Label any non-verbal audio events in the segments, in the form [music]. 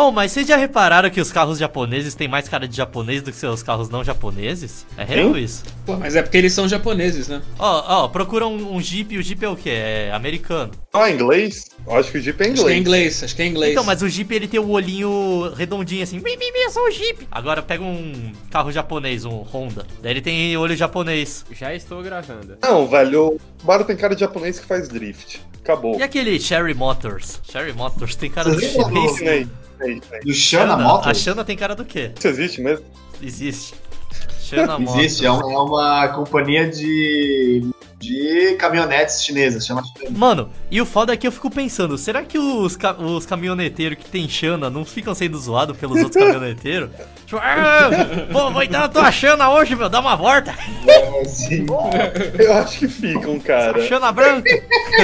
Oh, mas vocês já repararam que os carros japoneses têm mais cara de japonês do que seus carros não japoneses? É real Sim. isso? Pô, mas é porque eles são japoneses, né? Ó, ó, procura um, um Jeep e o Jeep é o quê? É americano. É inglês? Eu acho que o Jeep é Acho que é inglês. inglês, acho que é inglês. Então, mas o Jeep ele tem o olhinho redondinho assim. Mi, mi, eu sou o Jeep. Agora pega um carro japonês, um Honda. Daí ele tem olho japonês. Já estou gravando. Não, velho, o Subaru tem cara de japonês que faz drift. Acabou. E aquele Cherry Motors? Cherry Motors tem cara lembra chinês. Do Shana A Motors? Shana tem cara do quê? Isso existe mesmo? Existe. Shana Motors. Existe, é uma, é uma companhia de, de caminhonetes chinesas, chama Mano, e o foda é que eu fico pensando, será que os, ca os caminhoneteiros que tem Xana não ficam sendo zoados pelos outros [laughs] caminhoneteiros? Tipo, ah, vou, vou entrar na tua Xana hoje, meu, dá uma volta. assim. [laughs] Eu acho que ficam, cara. Xana branca.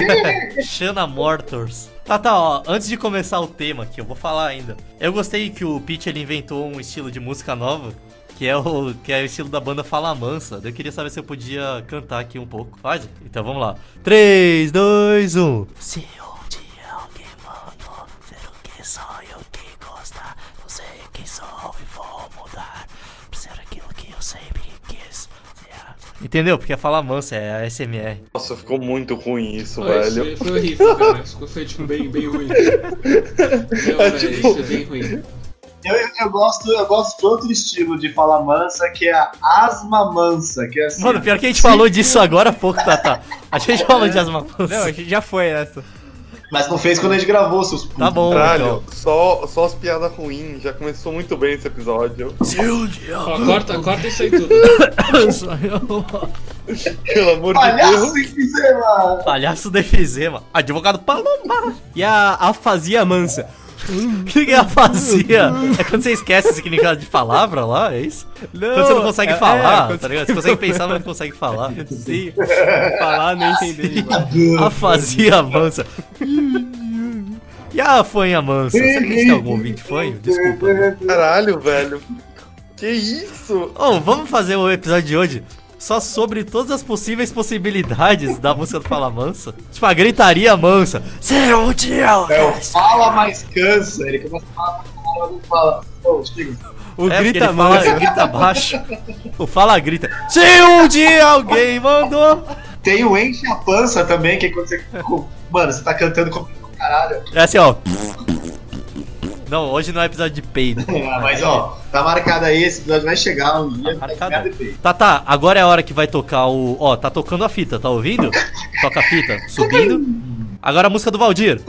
[laughs] Xana Motors. Tá, tá, ó, antes de começar o tema que eu vou falar ainda. Eu gostei que o Pete ele inventou um estilo de música nova, que é o que é o estilo da banda Fala Mansa. Eu queria saber se eu podia cantar aqui um pouco. Pode? Então vamos lá. 3 2 1. Se um dia alguém mandou ser o que sou eu que gosta, não sei quem sou e vou mudar pra ser aquilo que eu sempre quis. Entendeu? Porque é Fala Mansa, é a SMR. Nossa, ficou muito ruim isso, Foi, velho. foi, foi horrível, cara. Ficou foi, tipo, bem, bem ruim. [laughs] Não, É velho, tipo- isso é bem ruim. Eu, eu, eu gosto, eu gosto de outro estilo de fala mansa, que é a asma mansa, que é assim. Mano, pior que a gente falou disso agora há pouco, Tata. A gente falou de asma Não, mansa. já foi essa. Mas não fez quando a gente gravou, seus Tá bom, Caralho, então. só, só as piadas ruins. Já começou muito bem esse episódio. Um dia Ó, corta, corta isso aí tudo. [coughs] Pelo amor de Palhaço Deus. sem fizema! Palhaço de efizema. Advogado Palomba. E a afasia mansa. O que, que ela fazia? É quando você esquece o significado de palavra lá, é isso? Não, Quando você não consegue é- falar, é, tá ligado? Você consegue pensar, mas não consegue falar. [laughs] Sim, falar, não entender. Afasia mansa. E a fanha mansa? Será que a gente tem algum ouvinte fanho? Desculpa. Caralho, velho. Que isso? Oh, vamos fazer o episódio de hoje só sobre todas as possíveis possibilidades da música do Fala Mansa. Tipo, a gritaria mansa. Seu um dia É o fala mais cansa. Ele começa a falar, fala, fala, fala. Pô, chega. O É, grita ele fala, mansa. grita [laughs] baixo. O fala grita. Se um dia alguém mandou. Tem o enche a pança também, que é quando você. Mano, você tá cantando com caralho. É assim, ó. Não, hoje não é episódio de peido. [laughs] Ah, Mas ó, tá marcado aí, esse episódio vai chegar um dia. Tá marcado. Tá, tá, agora é a hora que vai tocar o. Ó, tá tocando a fita, tá ouvindo? [laughs] Toca a fita, subindo. Agora a música do Valdir.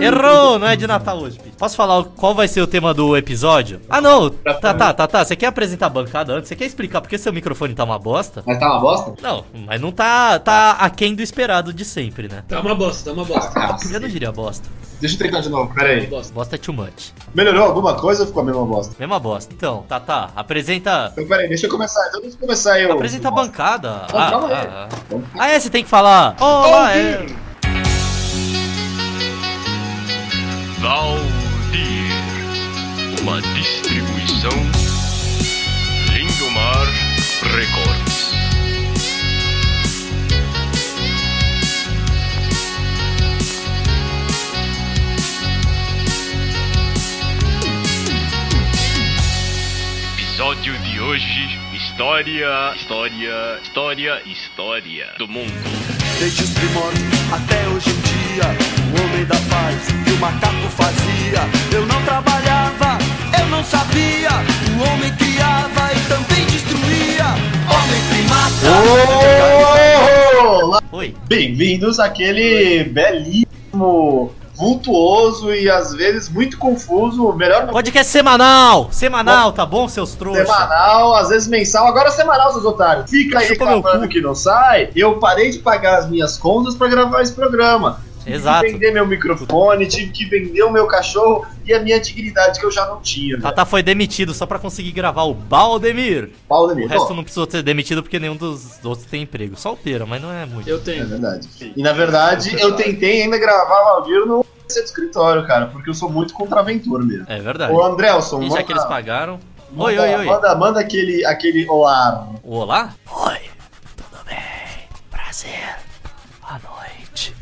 Errou, não é de Natal hoje, Pete. Posso falar qual vai ser o tema do episódio? Ah, não. Tá, tá, tá, tá. Você quer apresentar a bancada antes? Você quer explicar por que seu microfone tá uma bosta? Mas tá uma bosta? Não, mas não tá, tá aquém do esperado de sempre, né? Tá uma bosta, tá uma bosta. Eu não diria bosta. Deixa eu tentar de novo, pera Tá aí. bosta. Bosta é too much. Melhorou alguma coisa ou ficou a mesma bosta? Mesma bosta. Então, tá, tá. Apresenta. Então pera aí, deixa eu começar. Então deixa eu começar eu. Apresenta a bancada. Ah, Ah, calma aí. ah, ah. Ah, é, você tem que falar. Olá, é. Valdir, uma distribuição Lindomar Records. Episódio de hoje: História, História, História, História do mundo. Desde os primórdios até hoje em dia, o homem da paz que o macaco fazia. Eu não trabalhava, eu não sabia. O homem criava e também destruía. Homem primata. Olá, Oi. bem-vindos àquele belíssimo, vultuoso e às vezes muito confuso, melhor Podcast semanal. Semanal, tá bom, seus trouxas? semanal, às vezes mensal, agora semanal, seus otários. Fica aí Chupa meu reclamando cu. que não sai. Eu parei de pagar as minhas contas pra gravar esse programa. Tive Exato. que vender meu microfone, tive que vender o meu cachorro e a minha dignidade que eu já não tinha. Tata foi demitido só pra conseguir gravar o Baldemir. Paulo O resto Bom, não precisou ser demitido porque nenhum dos outros tem emprego. Só o Pera, mas não é muito. Eu É tenho. verdade. E na verdade, eu tentei ainda gravar Valdir no PC do escritório, cara, porque eu sou muito contra a aventura mesmo. É verdade. Ô, Andrelson, E manda, já que eles pagaram. manda, Oi, oi, oi. Manda, manda aquele, aquele olá. Olá? Oi, tudo bem? Prazer. A noite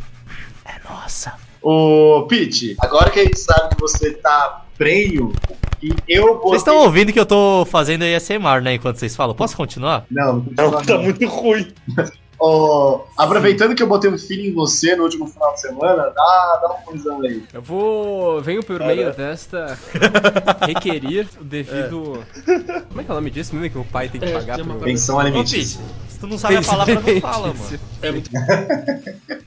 é nossa. Ô, Pete, agora que a gente sabe que você tá prenho, e eu vou. Vocês estão ouvindo que eu tô fazendo ASMR, né? Enquanto vocês falam. Posso continuar? Não, Não, não, tá não. muito ruim. [laughs] Ô, aproveitando que eu botei um feeling em você no último final de semana, dá, dá um coisão aí. Eu vou. Venho por meio desta [laughs] requerir o devido. Como é que é o nome disso mesmo que o pai tem que É, pagar pro. Pensão alimentícia. Se tu não sabe a palavra, não fala, mano. É [laughs] muito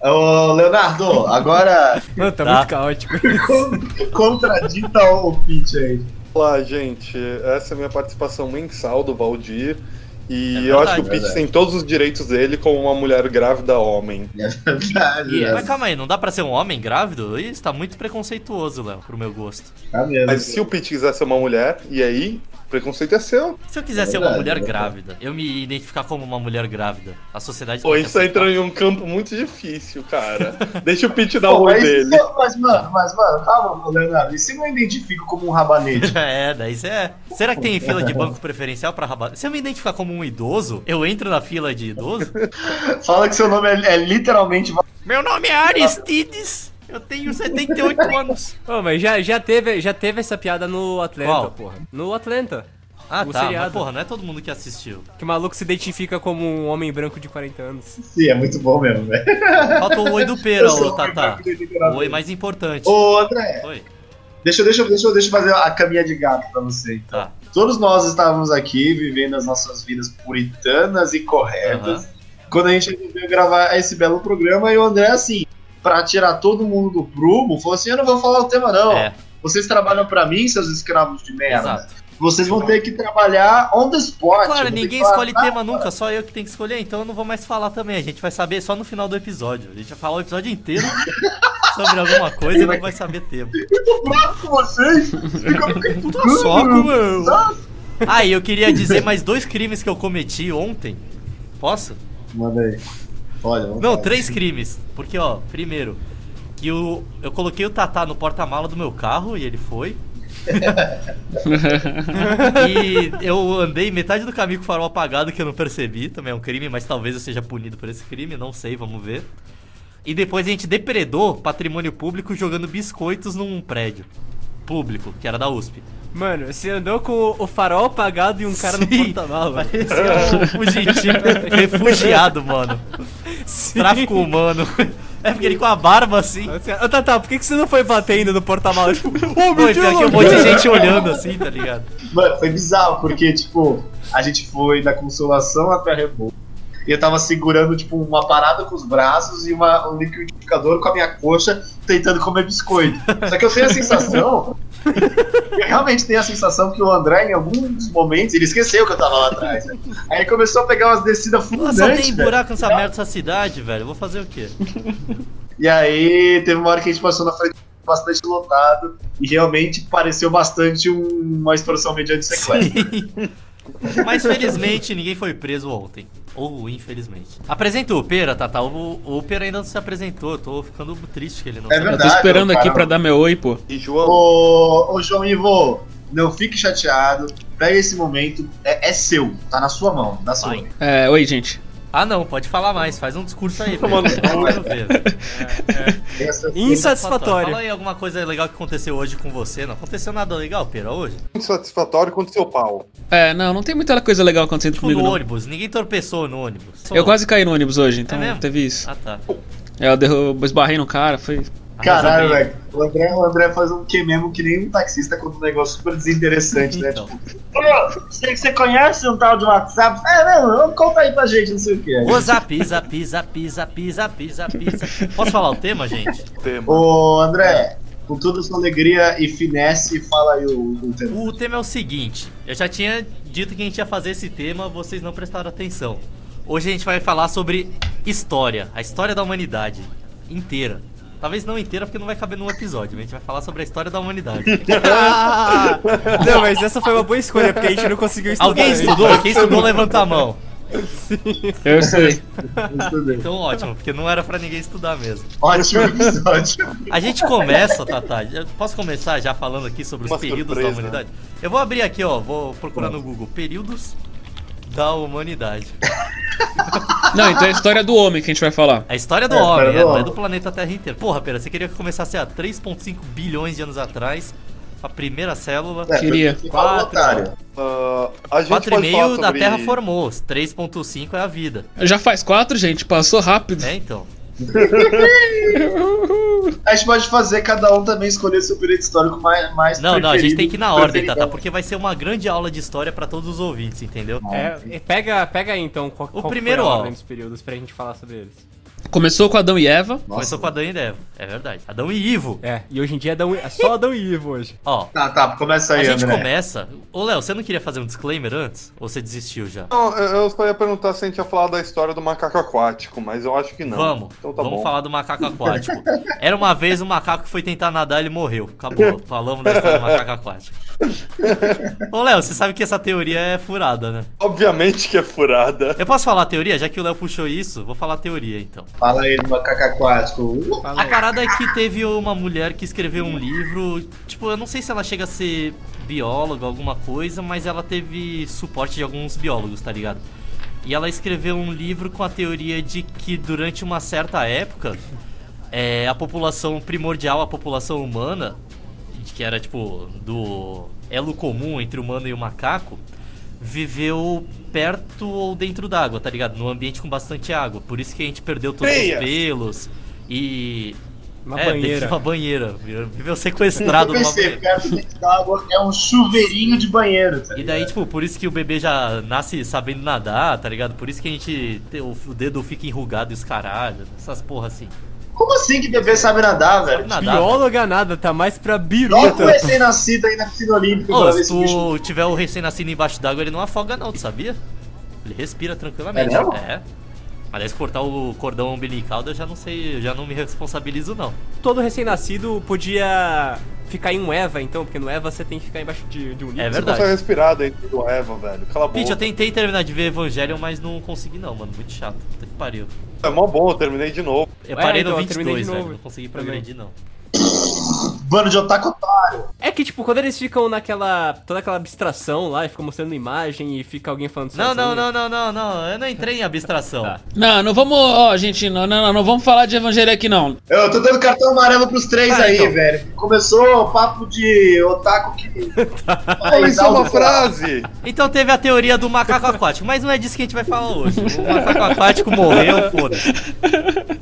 Ô, Leonardo, agora Mano, tá, Tá. muito caótico [laughs] isso. contradita o Pete aí. Olá, gente. Essa é a minha participação mensal do Valdir. E É eu acho que o Pete tem todos os direitos dele como uma mulher grávida homem. É verdade, Yeah. né? Mas calma aí, não dá pra ser um homem grávido? Isso tá muito preconceituoso, Léo, pro meu gosto. Tá mesmo. Mas se o Pete quiser ser uma mulher, e aí, preconceito é seu. Se eu quiser É ser uma mulher é grávida, eu me identificar como uma mulher grávida, a sociedade Pô, tem a que gente tá aceitar. entrando em um campo muito difícil, cara. [laughs] Deixa o Pete dar o mas, dele. mas, mano, mas, mano, calma, Leonardo. E se eu me identifico como um rabanete? [laughs] É, daí você é. Será que tem fila de banco preferencial pra rabar? Se eu me identificar como um idoso, eu entro na fila de idoso? [laughs] Fala que seu nome é, é literalmente. Meu nome é Aristides, eu tenho 78 [laughs] anos. Ô, mas já, já, teve, já teve essa piada no Atlanta, Qual? porra. No Atlanta. Ah, O tá, mas seriado. porra, não é todo mundo que assistiu. Que o maluco se identifica como um homem branco de 40 anos. Sim, é muito bom mesmo, velho. Falta o oi do pera, [laughs] ô Tata. O oi mais importante. Ô, André, Oi, deixa, eu- deixa, deixa, deixa eu fazer a caminha de gato pra você. então. tá. Todos nós estávamos aqui vivendo as nossas vidas puritanas e corretas. Quando a gente resolveu gravar esse belo programa, e o André, assim, pra tirar todo mundo do prumo, falou assim: Eu não vou falar o tema, não. É, Vocês trabalham pra mim, seus escravos de merda. exato. Vocês vão ter que trabalhar on the spot. Claro, ninguém escolhe "Ah, tema nunca, só eu que tenho que escolher, então eu não vou mais falar também. A gente vai saber só no final do episódio. A gente vai falar o episódio inteiro [laughs] sobre alguma coisa e não vai saber tema. [laughs] com vocês. Fica [laughs] Puta soco, meu. Ah, e eu queria dizer mais dois crimes que eu cometi ontem. Posso? Manda aí. Olha, Não, falar. três crimes. Porque, ó, primeiro, que eu, eu coloquei o Tatá no porta-mala do meu carro e ele foi. [laughs] e eu andei metade do caminho com o farol apagado que eu não percebi. Também é um crime, mas talvez eu seja punido por esse crime, não sei, vamos ver. E depois a gente depredou patrimônio público jogando biscoitos num prédio público, que era da USP. Mano, você andou com o farol apagado e um cara no Sim. porta-mala. Parecia um fugitivo, refugiado, mano. Sim. Tráfico humano. É porque ele com a barba assim. Ô, Tata, por que, que você não foi batendo no porta-mala? Tipo, Pô, meu e Deus! que um monte de gente olhando assim, tá ligado? Mano, foi bizarro, porque, tipo, a gente foi da Consolação até a Rebouça. E eu tava segurando, tipo, uma parada com os braços e uma, um liquidificador com a minha coxa tentando comer biscoito. Só que eu tenho a sensação. Eu realmente tenho a sensação que o André, em alguns momentos, ele esqueceu que eu tava lá atrás. né? Aí começou a pegar umas descidas fulminantes. só tem buraco nessa merda dessa cidade, velho. Eu vou fazer o quê? E aí teve uma hora que a gente passou na frente bastante lotado e realmente pareceu bastante um- uma extorsão mediante sequestro. Mas felizmente ninguém foi preso ontem. Ou infelizmente. Apresenta o Pera, Tata. O, o Pera ainda não se apresentou. Eu tô ficando triste que ele não É se Eu tô verdade. esperando aqui pra dar meu oi, pô. E João, Ô, ô João Ivo, não fique chateado. Pega esse momento, é, é seu, tá na sua mão, na sua. Vai. É, oi, gente. Ah, não, pode falar mais. Faz um discurso aí. Eu quero ver. Essa- Insatisfatório. Fala aí alguma coisa legal que aconteceu hoje com você. Não aconteceu nada legal, Pera, hoje? muito satisfatório quanto seu pau. É, não, não tem muita coisa legal acontecendo Tipo, comigo, no não. ônibus. Ninguém tropeçou no ônibus. Eu quase caí no ônibus hoje, então É teve isso. Ah, tá. É, eu derru- esbarrei no cara, foi. Caralho, velho. O André, o André faz um que mesmo que nem um taxista com um negócio super desinteressante, né? Então. Tipo, "Ô, você, você conhece um tal de WhatsApp? É, não, conta aí pra gente, não sei o que. O zap, zap, zap, zap, zap, zap, zap. Posso falar o tema, gente? Tema. Ô, André, com toda sua alegria e finesse, fala aí o, o tema. O tema é o seguinte: eu já tinha dito que a gente ia fazer esse tema, vocês não prestaram atenção. Hoje a gente vai falar sobre história, a história da humanidade inteira. Talvez não inteira porque não vai caber num episódio, mas a gente vai falar sobre a história da humanidade. Ah! [laughs] [laughs] Não, mas essa foi uma boa escolha, porque a gente não conseguiu estudar. Alguém estudou? Quem estudou, levanta a mão. Eu sei. Então ótimo, porque não era pra ninguém estudar mesmo. Ótimo episódio. A gente começa, Tata. Posso começar já falando aqui sobre os Uma períodos surpresa. da humanidade? Eu vou abrir aqui, ó. Vou procurar no Google. Períodos da humanidade. [laughs] Não, então é a história do homem que a gente vai falar. A história do É, homem, história é, do é homem. do planeta Terra inteiro. Porra, pera, você queria que começasse há 3,5 bilhões de anos atrás, a primeira célula. É, Queria. você fala, Quatro. otário. Ah, a gente pode falar 4,5 da. Terra formou, 3,5 é a vida. Já faz quatro, gente, passou rápido. É, então. [laughs] A gente pode fazer cada um também escolher seu período histórico mais, mais Não, não, a gente tem que ir na ordem, tá? tá? Porque vai ser uma grande aula de história pra todos os ouvintes, entendeu? É, pega, pega aí então qual, qual primeiro, foi a ó. ordem dos períodos pra gente falar sobre eles. Começou com Adão e Eva. Começou com Adão e Eva, é verdade. Adão e Ivo. É, e hoje em dia é, Adão, é só Adão e Ivo hoje. Ó, Tá, tá, começa aí, a gente André. começa. Ô, Léo, você não queria fazer um disclaimer antes? Ou você desistiu já? Não, eu eu só ia perguntar se a gente ia falar da história do macaco aquático, mas eu acho que não. Vamos, Então tá vamos bom. falar do macaco aquático. [laughs] Era uma vez um macaco que foi tentar nadar e ele morreu. Acabou. Falamos da história do macaco aquático. [laughs] Ô, Léo, você sabe que essa teoria é furada, né? Obviamente que é furada. Eu posso falar a teoria? Já que o Léo puxou isso, vou falar a teoria então. Fala aí do macaco aquático. A parada é que teve uma mulher que escreveu um livro. Tipo, eu não sei se ela chega a ser bióloga, alguma coisa, mas ela teve suporte de alguns biólogos, tá ligado? E ela escreveu um livro com a teoria de que durante uma certa época, é, a população primordial, a população humana, que era tipo do elo comum entre o humano e o macaco, viveu perto ou dentro d'água, tá ligado? Num ambiente com bastante água. Por isso que a gente perdeu todos os pelos e. Uma é, banheira. uma banheira. Viveu sequestrado numa banheira. perto dentro d'água é um chuveirinho de banheiro, tá E daí, tipo, por isso que o bebê já nasce sabendo nadar, tá ligado? Por isso que a gente. tem- O o dedo fica enrugado e os caralho, essas porra assim. Como assim que bebê sabe nadar, velho? Sabe nadar. Bióloga nada, tá mais pra Logo o biruta. recém-nascido aí na piscina olímpica Ô, se esse bicho. tu tiver o recém-nascido embaixo d'água, ele não afoga não, tu sabia? Ele respira tranquilamente. É mesmo? É. Se cortar o cordão umbilical, eu já não sei, eu já não me responsabilizo não. Todo recém-nascido podia ficar em um Eva, então, porque no Eva você tem que ficar embaixo de, de um livro. É Você verdade. consegue respirar dentro do Eva, velho. Cala a boca. Pete, eu tentei terminar de ver Evangelion, mas não consegui não, mano. Muito chato. Puta que pariu. É mó bom, eu terminei de novo. Eu É, parei então, no eu terminei 22, de velho. Não consegui progredir não. Bando de otaku otário. É que, tipo, quando eles ficam naquela. toda aquela abstração lá e ficam mostrando imagem e fica alguém falando Não, não, não, não, não, não. Eu não entrei em abstração. [laughs] Tá. Não, não vamos. Ó, gente, não, não, não, não vamos falar de evangelho aqui, não. Eu tô dando cartão amarelo pros três Ah, aí, então. velho. Começou o papo de otaku que. [laughs] Fala isso é uma frase! Então teve a teoria do macaco aquático, mas não é disso que a gente vai falar hoje. O macaco aquático morreu, foda-se.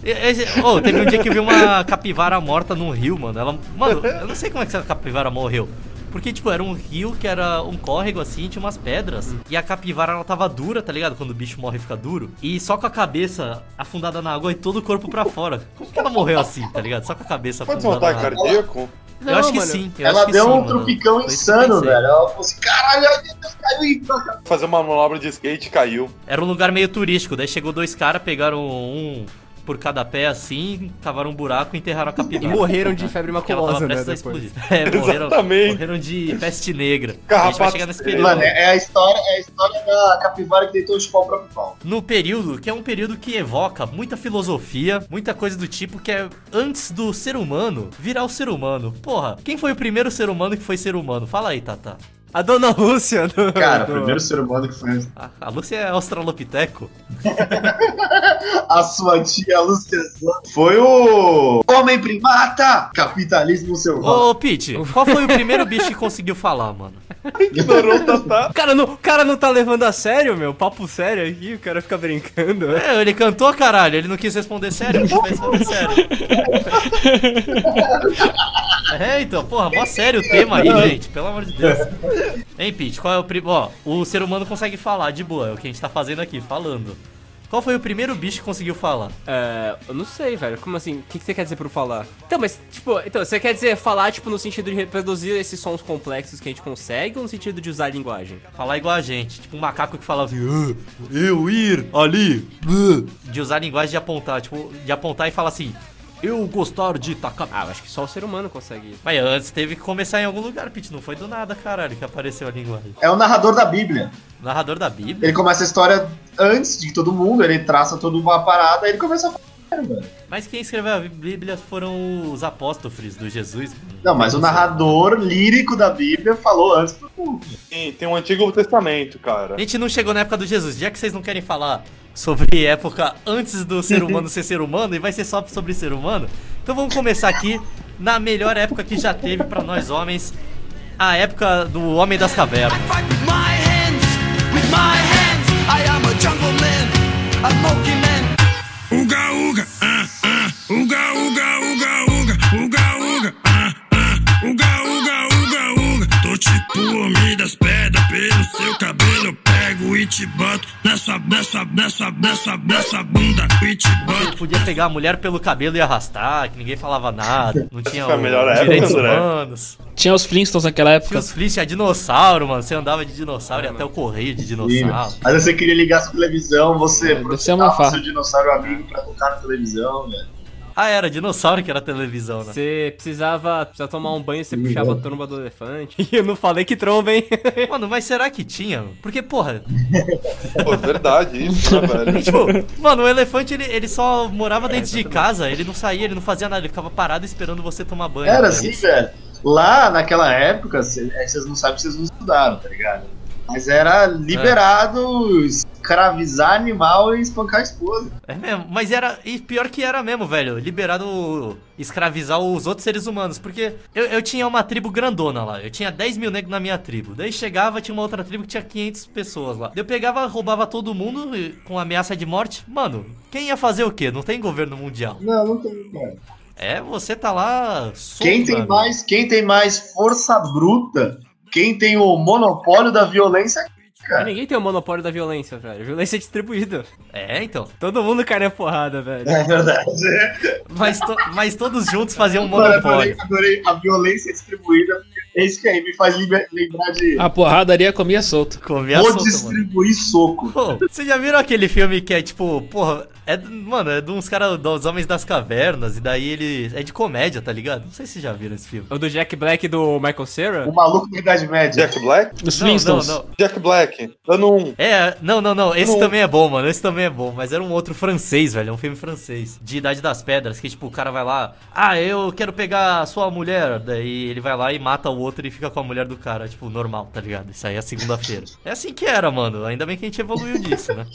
E- esse- Ô, teve um dia que eu vi uma capivara morta num rio, mano. Ela, mano, eu não sei como é que essa capivara morreu. Porque, tipo, era um rio que era um córrego assim, tinha umas pedras. E a capivara, ela tava dura, tá ligado? Quando o bicho morre, fica duro. E só com a cabeça afundada na água e todo o corpo pra fora. Como que ela morreu assim, tá ligado? Só com a cabeça Pode ser um afundada ataque na água. cardíaco? Eu acho que mano. sim. eu Ela acho que deu sim, um mano. tropicão insano, velho. Ela falou assim: caralho, caiu Fazer uma manobra de skate e caiu. Era um lugar meio turístico, daí chegou dois caras, pegaram um por cada pé assim, cavaram um buraco e enterraram a E capivara. morreram de febre maculosa, né? a Depois. explodir. [laughs] É, morreram, Exatamente. morreram de peste negra. a gente vai Carrapato chegar nesse período. Mano, é a história, é a história da capivara que deitou o chupar o próprio pau. No período, que é um período que evoca muita filosofia, muita coisa do tipo que é antes do ser humano virar o ser humano. Porra, quem foi o primeiro ser humano que foi ser humano? Fala aí, Tata. A dona Lúcia do. Cara, o do- primeiro ser humano que foi A, a Lúcia é australopiteco? [laughs] a sua tia Lúcia foi o Homem Primata! Capitalismo selvagem. Ô, Pete, qual foi o primeiro bicho que conseguiu falar, mano? Ignorou o Tatá. O cara, não, o cara não tá levando a sério, meu. Papo sério aqui, o cara fica brincando. É, ele cantou, caralho, ele não quis responder sério, ele vai responder sério. É, então, porra, mó sério o tema aí, gente, pelo amor de Deus. Hein, Pete, qual é o primeiro. Ó, o ser humano consegue falar de boa, é o que a gente tá fazendo aqui, falando. Qual foi o primeiro bicho que conseguiu falar? É, eu não sei, velho. Como assim? O que, que você quer dizer por falar? Então, mas, tipo, então, você quer dizer falar, tipo, no sentido de reproduzir esses sons complexos que a gente consegue ou no sentido de usar a linguagem? Falar igual a gente, tipo um macaco que falava assim, "Ah, eu ir ali, ah", de usar a linguagem de apontar, tipo, de apontar e falar assim, eu gostar de tacar. Ah, eu acho que só o ser humano consegue isso. Mas antes teve que começar em algum lugar, Pete, não foi do nada, caralho, que apareceu a linguagem. É o narrador da Bíblia. Narrador da Bíblia? Ele começa a história antes de todo mundo, ele traça toda uma parada, aí ele começa a falar. Mas quem escreveu a Bíblia foram os apóstolos do Jesus. mano. Não, mas o narrador lírico da Bíblia falou antes pro povo. Tem, tem um Antigo Testamento, cara. A gente não chegou na época do Jesus, já que vocês não querem falar sobre época antes do ser humano ser ser humano e vai ser só sobre ser humano, então vamos começar aqui na melhor época que já teve pra nós homens, a época do Homem das Cavernas. Fight with my hands, with my Tipo homem das pedras pelo seu cabelo. Eu pego e te boto nessa, nessa, nessa, nessa, nessa bunda. E te boto. Podia pegar a mulher pelo cabelo e arrastar, que ninguém falava nada, não tinha a melhor época, direitos André. humanos. Tinha os Flintstones naquela Tinha época. os Flintstones, tinha dinossauro, mano. Você andava de dinossauro e até o correio de dinossauro. Vezes você queria ligar sua televisão, você É, deve ser uma seu dinossauro amigo pra tocar na televisão, velho. Ah, era dinossauro que era televisão, né? Você precisava, precisava tomar um banho, você puxava a tromba do elefante. E [laughs] eu não falei que tromba, hein? [laughs] Mano, mas será que tinha? Porque, porra, Pô, é verdade isso, né, [laughs] velho? tipo, mano, o elefante ele, ele só morava dentro de casa, ele não saía, ele não fazia nada, ele ficava parado esperando você tomar banho. Era né? assim, velho. Lá naquela época, é, vocês não sabem, vocês não estudaram, tá ligado? Mas era liberado escravizar animal e espancar a esposa. É mesmo, mas era. E pior que era mesmo, velho. Liberado escravizar os outros seres humanos. Porque eu, eu tinha uma tribo grandona lá. Eu tinha 10 mil negros na minha tribo. Daí chegava, tinha uma outra tribo que tinha 500 pessoas lá. Eu pegava, roubava todo mundo com ameaça de morte. Mano, quem ia fazer o quê? Não tem governo mundial. Não, não tem, cara. É, você tá lá. solto, Quem tem mano. mais, quem tem mais força bruta, quem tem o monopólio da violência, cara. ninguém tem o monopólio da violência, velho. Violência é distribuída. É, então. Todo mundo cai na porrada, velho. É verdade. Mas, to- mas todos juntos faziam um Mano, adorei, monopólio. adorei a violência distribuída. É isso que aí me faz lembrar de A porradaria comia solto. Comia vou solta, mano. distribuir soco. Pô, vocês já viram aquele filme que é tipo, porra, é, mano, é de uns caras dos Homens das Cavernas, e daí ele. É de comédia, tá ligado? Não sei se vocês já viram esse filme. O do Jack Black e do Michael Cera? O maluco da Idade Média. Jack Black? Os Não, não, Flintstones. não. Jack Black, ano 1. É, não, não, não. Esse Não. também é bom, mano. Esse também é bom. Mas era um outro francês, velho. É um filme francês. De Idade das Pedras. Que, tipo, o cara vai lá. Ah, eu quero pegar a sua mulher. Daí ele vai lá e mata o outro e fica com a mulher do cara. Tipo, normal, tá ligado? Isso aí é segunda-feira. É assim que era, mano. Ainda bem que a gente evoluiu disso, né?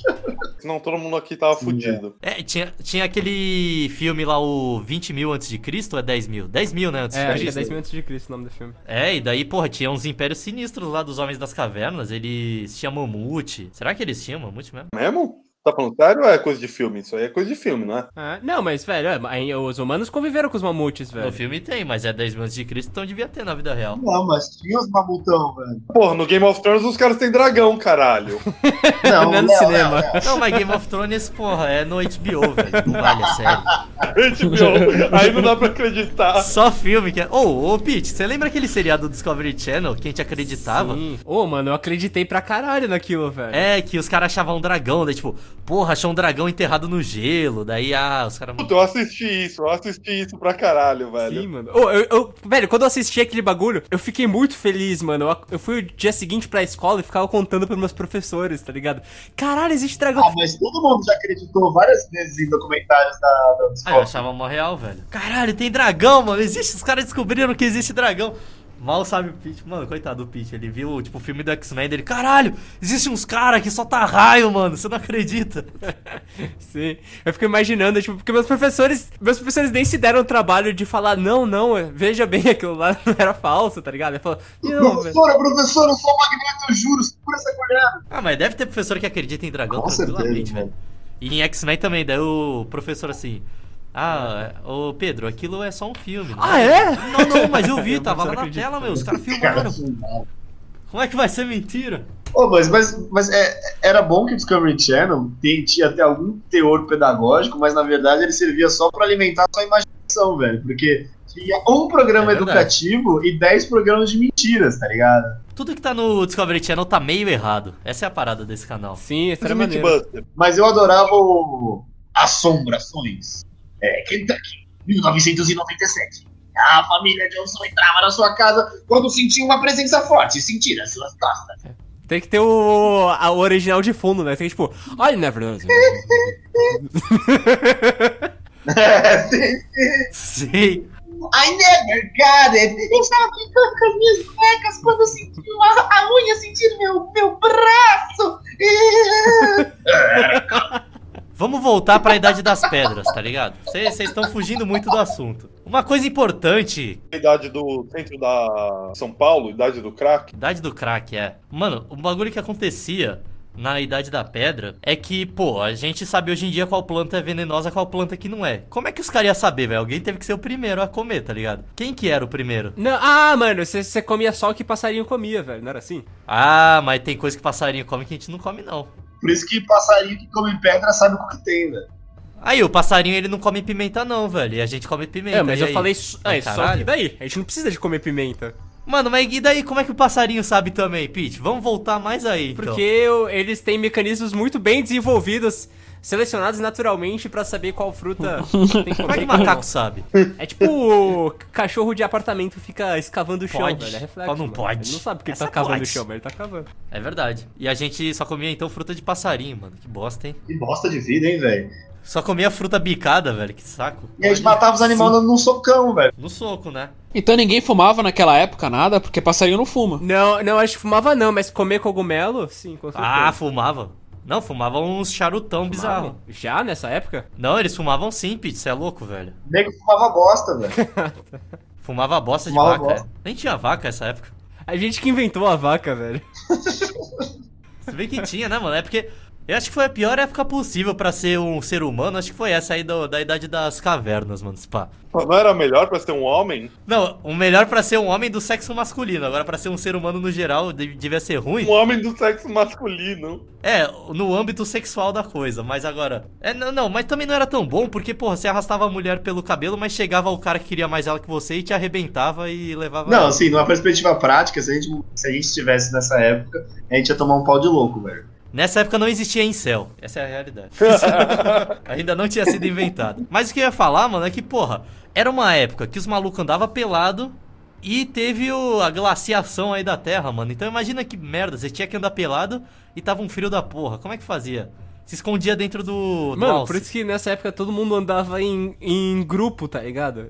Senão todo mundo aqui tava fudido. É, tinha, tinha aquele filme lá, o 20 mil antes de Cristo ou é 10 mil? 10 mil, né? Antes É, de acho que é Cristo. 10 minutos de Cristo o nome do filme. É, e daí, porra, tinha uns impérios sinistros lá dos Homens das Cavernas. Eles tinham mamute. Será que eles tinham mamute mesmo? Mesmo? Tá falando sério ou é coisa de filme? Isso aí é coisa de filme, não é? Ah, não, mas, velho, é, os humanos conviveram com os mamutes, velho. No filme tem, mas é 10 mil antes de Cristo, então devia ter na vida real. Não, mas tinha os mamutão, velho. Porra, no Game of Thrones os caras têm dragão, caralho. [laughs] Não, Não é no Léo, cinema. Léo. Não, mas Game of Thrones, porra, é no HBO, velho. Não vale a sério. HBO, aí não dá pra acreditar. Só filme que é. Ô, ô, Pete, você lembra aquele seriado do Discovery Channel que a gente acreditava? Ô, mano, eu acreditei pra caralho naquilo, velho. É, que os caras achavam um dragão, daí tipo, porra, achou um dragão enterrado no gelo, daí ah, os caras. Puta, eu assisti isso, eu assisti isso pra caralho, velho. Sim, mano. Ô, eu, eu- velho, quando eu assisti aquele bagulho, eu fiquei muito feliz, mano. Eu, eu fui o dia seguinte pra escola e ficava contando pros meus professores, tá ligado? Caralho, existe dragão. Ah, mas todo mundo já acreditou várias vezes em documentários da, da Ah, eu achava mó real, velho. Caralho, tem dragão, mano. Existe, os caras descobriram que existe dragão. Mal sabe o Pete. Mano, coitado do Pete. Ele viu, tipo, o filme do X-Men dele. Caralho, existe uns caras que só tá raio, mano. Você não acredita. [laughs] Sim. Eu fico imaginando, tipo, porque meus professores. Meus professores nem se deram o trabalho de falar, não, não, veja bem, [laughs] aquilo lá não era falso, tá ligado? Ele falou, não, velho. Professora, professora, eu sou o Magneto, eu juro, segura essa colher. Ah, mas deve ter professor que acredita em dragão Com tranquilamente, certeza, velho. E em X-Men também, daí o professor assim. Ah, ô Pedro, aquilo é só um filme. Não Ah, é? Não, não, mas eu vi, Eu tava lá não na acredito. tela, meu. Os caras Cara, filmaram. Como é que vai ser mentira? Ô, mas, mas, mas é, era bom que o Discovery Channel tinha até algum teor pedagógico, mas na verdade ele servia só pra alimentar a sua imaginação, velho. Porque tinha um programa É educativo e 10 programas de mentiras, tá ligado? Tudo que tá no Discovery Channel tá meio errado. Essa é a parada desse canal. Sim, Esse era. Mas eu adorava o Assombrações. É, Kentucky, 1997. A família Johnson entrava na sua casa quando sentia uma presença forte sentir as suas costas. Tem que ter o, a- o original de fundo, né? Tem que, tipo, I never know. É, sim. Sim. I never got it. Eu estava brincando com as minhas bonecas quando eu senti uma, a unha sentir meu, meu braço. [laughs] Vamos voltar pra Idade das Pedras, tá ligado? Vocês estão fugindo muito do assunto. Uma coisa importante. Idade do centro da São Paulo, idade do crack. Idade do crack, é. Mano, o bagulho que acontecia na Idade da Pedra é que, pô, a gente sabe hoje em dia qual planta é venenosa qual planta que não é. Como é que os caras iam saber, velho? Alguém teve que ser o primeiro a comer, tá ligado? Quem que era o primeiro? Não, ah, mano, você, você comia só o que passarinho comia, velho. Não era assim? Ah, mas tem coisa que passarinho come que a gente não come, não. Por isso que passarinho que come pedra sabe o que tem, velho. Aí, o passarinho ele não come pimenta, não, velho. E a gente come pimenta. é, mas e eu aí? falei. Ah, só caralho. que daí? A gente não precisa de comer pimenta. Mano, mas e daí como é que o passarinho sabe também, Pete? Vamos voltar mais aí, então. Porque o- eles têm mecanismos muito bem desenvolvidos, selecionados naturalmente pra saber qual fruta [laughs] tem que Como é que macaco sabe? É tipo o cachorro de apartamento fica escavando o chão, Pode. velho. É reflexo. Qual não mano. pode? Ele não sabe porque ele Essa tá cavando pode. o chão, mas ele tá cavando. É verdade. E a gente só comia então fruta de passarinho, mano. Que bosta, hein? Que bosta de vida, hein, velho. Só comia fruta bicada, velho. Que saco. E a gente matava os animais num socão, velho. No soco, né? Então ninguém fumava naquela época nada, porque passarinho não fuma. Não, não, acho que fumava não, mas comer cogumelo, sim, com certeza. Ah, fumava. Não, fumavam uns charutão bizarro. Fumavam? Já nessa época? Não, eles fumavam sim, Pete. Você é louco, velho. O nego fumava bosta, velho. [laughs] Fumava bosta de Fumava vaca. bosta. é. Nem tinha vaca nessa época. A gente que inventou a vaca, velho. Você vê que tinha, né, mano? É porque eu acho que foi a pior época possível pra ser um ser humano. Acho que foi essa aí do- da idade das cavernas, mano. Spa. Não era melhor pra ser um homem? Não, o melhor pra ser um homem do sexo masculino. Agora, pra ser um ser humano no geral, de- devia ser ruim. Um homem do sexo masculino. É, no âmbito sexual da coisa, mas agora. É, não, não, mas também não era tão bom, porque, porra, você arrastava a mulher pelo cabelo, mas chegava o cara que queria mais ela que você e te arrebentava e levava. Não, assim, numa perspectiva prática, se a gente, se a gente estivesse nessa época, a gente ia tomar um pau de louco, velho. Nessa época não existia incel. Essa é a realidade. [laughs] Ainda não tinha sido inventado. Mas o que eu ia falar, mano, é que, porra, era uma época que os malucos andavam pelado e teve o- a glaciação aí da Terra, mano. Então imagina que merda, você tinha que andar pelado e tava um frio da porra. Como é que fazia? Se escondia dentro do. do Mano, alce. por isso que nessa época todo mundo andava em, em grupo, tá ligado?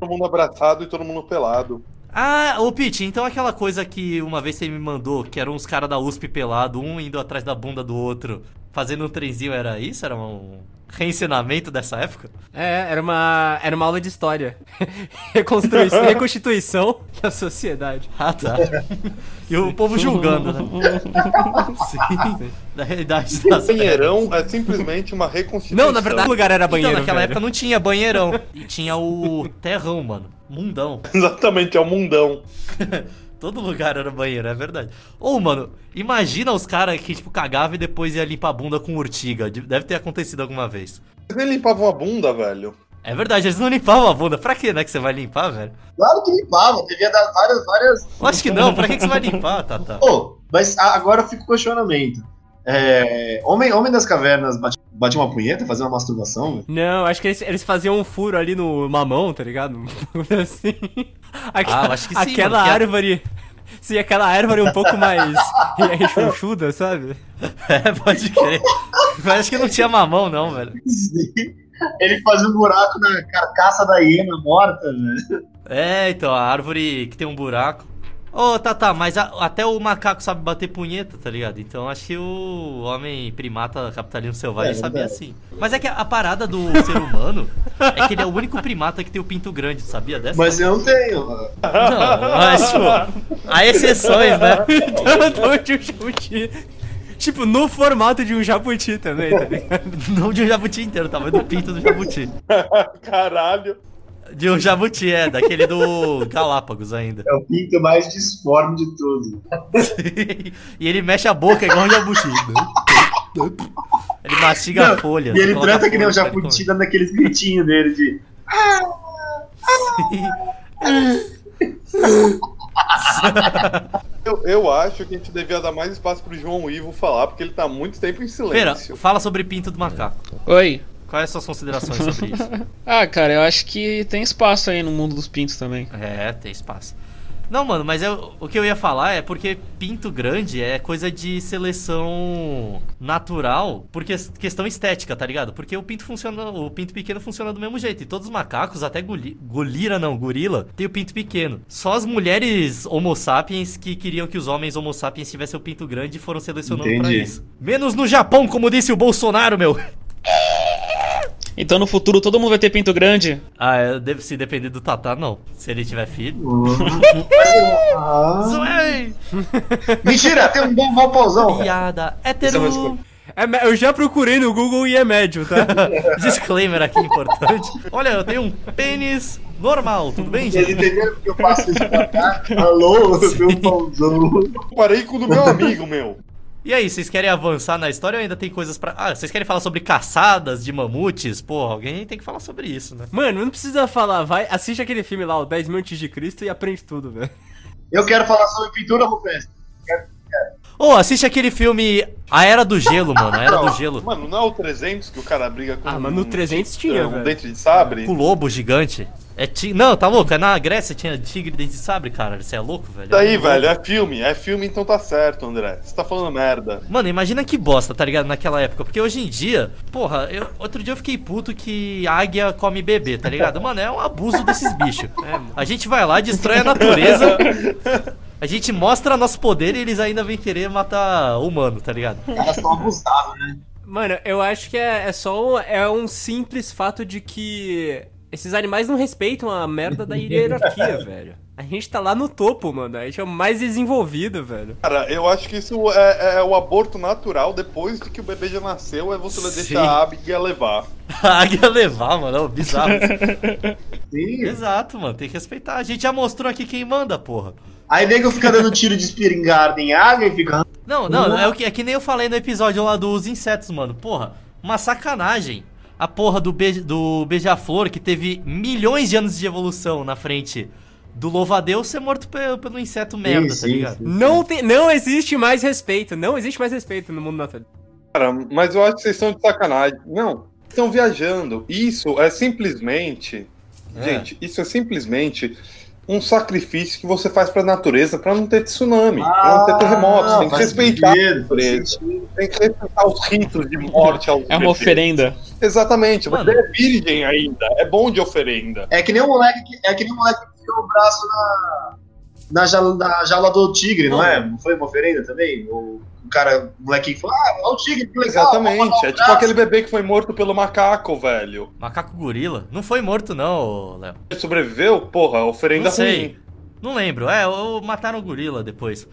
Todo mundo abraçado e todo mundo pelado. Ah, ô Pete, então aquela coisa que uma vez você me mandou, que eram uns caras da USP pelado, um indo atrás da bunda do outro, fazendo um trenzinho, era isso? Era um reencenamento dessa época? É, era uma, era uma aula de história. [laughs] Reconstruição, [laughs] reconstituição da sociedade. Ah, tá. E o povo julgando, né? [laughs] Sim. Da realidade das Banheirão é simplesmente uma reconstituição. Não, na verdade, o lugar era banheiro. Então, naquela velho. época não tinha banheirão. E tinha o terrão, mano. Mundão. [laughs] Exatamente, é o mundão. [laughs] Todo lugar era banheiro, é verdade. Ou, mano, imagina os caras que, tipo, cagavam e depois ia limpar a bunda com urtiga. Deve ter acontecido alguma vez. Vocês nem limpavam a bunda, velho. É verdade, eles não limpavam a bunda. Pra quê, né, que você vai limpar, velho? Claro que limpava, devia dar várias, várias. Acho que não, pra que, que você vai limpar, Tata? [laughs] Ô, mas a- agora fica o questionamento. É, homem, homem das cavernas bate, bate uma punheta, fazer uma masturbação, velho? Não, acho que eles, eles faziam um furo ali no mamão, tá ligado? [laughs] Um assim. Ah, eu acho que sim, Aquela mano, que a- árvore. Sim, aquela árvore um pouco mais rechonchuda, sabe? [laughs] É, pode crer. Mas acho que não tinha mamão, não, velho. Ele fazia um buraco na carcaça da hiena morta, velho. É, então, a árvore que tem um buraco. Ô, Tata, mas a- até o macaco sabe bater punheta, tá ligado? Então acho que o homem primata capitalismo selvagem É, sabia verdade. assim. Mas é que a, a parada do [laughs] ser humano é que ele é o único primata que tem o pinto grande, sabia dessa? Mas eu não tenho. Não, mas, tipo, há exceções, né? [laughs] Então, de um jabuti. Tipo, no formato de um jabuti também, tá ligado? Não de um jabuti inteiro, tamanho do pinto do jabuti. [laughs] Caralho. De um jabuti, é, daquele do Galápagos ainda. É o pinto mais disforme de todos. e ele mexe a boca igual um jabuti. Ele mastiga Não, a folha. E ele trata que nem o jabuti dando aqueles gritinhos dele de. Eu, eu acho que a gente devia dar mais espaço pro João Ivo falar, porque ele tá há muito tempo em Pera, silêncio. fala sobre pinto do macaco. Oi. Quais são as suas considerações sobre isso? [laughs] Ah, cara, eu acho que tem espaço aí no mundo dos pintos também. É, tem espaço. Não, mano, mas eu- o que eu ia falar é porque pinto grande é coisa de seleção natural, porque questão estética, tá ligado? Porque o pinto funciona, o pinto pequeno funciona do mesmo jeito. E todos os macacos, até goli, golira não, gorila, tem o pinto pequeno. Só as mulheres homo sapiens que queriam que os homens homo sapiens tivessem o pinto grande foram selecionando pra Entendi. isso. Menos no Japão, como disse o Bolsonaro, meu. [laughs] Então no futuro todo mundo vai ter pinto grande. Ah, é, deve se depender do Tatá, não. Se ele tiver filho. [laughs] Zoei! [laughs] Mentira, tem um bom mau pauzão. Piada é hétero. É eu já procurei no Google e é médio, tá? [laughs] Disclaimer aqui importante. Olha, eu tenho um pênis normal, tudo bem, Vocês gente? entenderam que eu faço isso pra cá? Alô, meu pauzão. Parei com o do meu amigo, meu. E aí, vocês querem avançar na história ou ainda tem coisas pra. Ah, vocês querem falar sobre caçadas de mamutes? Porra, alguém tem que falar sobre isso, né? Mano, não precisa falar, vai, assiste aquele filme lá, o 10 mil antes de Cristo e aprende tudo, velho. Eu quero falar sobre pintura rupestre. Ô, assiste aquele filme A Era do Gelo, mano. A Era do Gelo. Mano, não é o 300 que o cara briga com Ah, mas no um- 300 tinha, um velho. dente de sabre? Com o lobo gigante. É ti... Não, tá louco? É na Grécia tinha tigre de dente de sabre, cara. Você é louco, velho? Daí, É velho, é filme. É filme, então tá certo, André. Você tá falando merda. Mano, imagina que bosta, tá ligado? Naquela época. Porque hoje em dia, porra, eu- outro dia eu fiquei puto que águia come bebê, tá ligado? Mano, é um abuso desses bichos. [laughs] A gente vai lá, destrói a natureza. [laughs] A gente mostra nosso poder e eles ainda vêm querer matar humano, tá ligado? [laughs] Elas são abusadas, né? Mano, eu acho que é, é só um, é um simples fato de que esses animais não respeitam a merda da hierarquia, [laughs] velho. A gente tá lá no topo, mano. A gente é o mais desenvolvido, velho. Cara, eu acho que isso é, é o aborto natural depois de que o bebê já nasceu, é você Sim. deixar a águia levar. [laughs] A águia levar, mano, é um bizarro. Sim. Exato, mano, tem que respeitar. A gente já mostrou aqui quem manda, porra. Aí nego fica dando tiro de espingarda em água e fica. Não, não, é, o que, é que nem eu falei no episódio lá dos insetos, mano. Porra, uma sacanagem. A porra do, beija, do beija-flor que teve milhões de anos de evolução na frente do louva-a-Deus ser morto pe- pelo inseto merda, tá sim, ligado? sim. Não, tem, não existe mais respeito. Não existe mais respeito no mundo natural. Cara, mas eu acho que vocês estão de sacanagem. Não, estão viajando. Isso é simplesmente. É. Gente, isso é simplesmente um sacrifício que você faz pra natureza pra não ter tsunami, pra não ter terremotos. Tem que Ah, respeitar a natureza. Tem que respeitar os ritos de morte aos É uma bebês. oferenda. Exatamente, Mano. você é virgem ainda. É bom de oferenda. É que nem o moleque que, é que nem o moleque que o braço na, na, jaula, na jaula do tigre, não é? Não foi uma oferenda também? O, o cara, o molequinho falou, ah, olha o tigre, que legal. Exatamente. É tipo aquele bebê que foi morto pelo macaco, velho. Macaco gorila. Não foi morto, não, Léo. Ele sobreviveu? Porra, oferenda Não sei. ruim. Não lembro. É, ou mataram o gorila depois.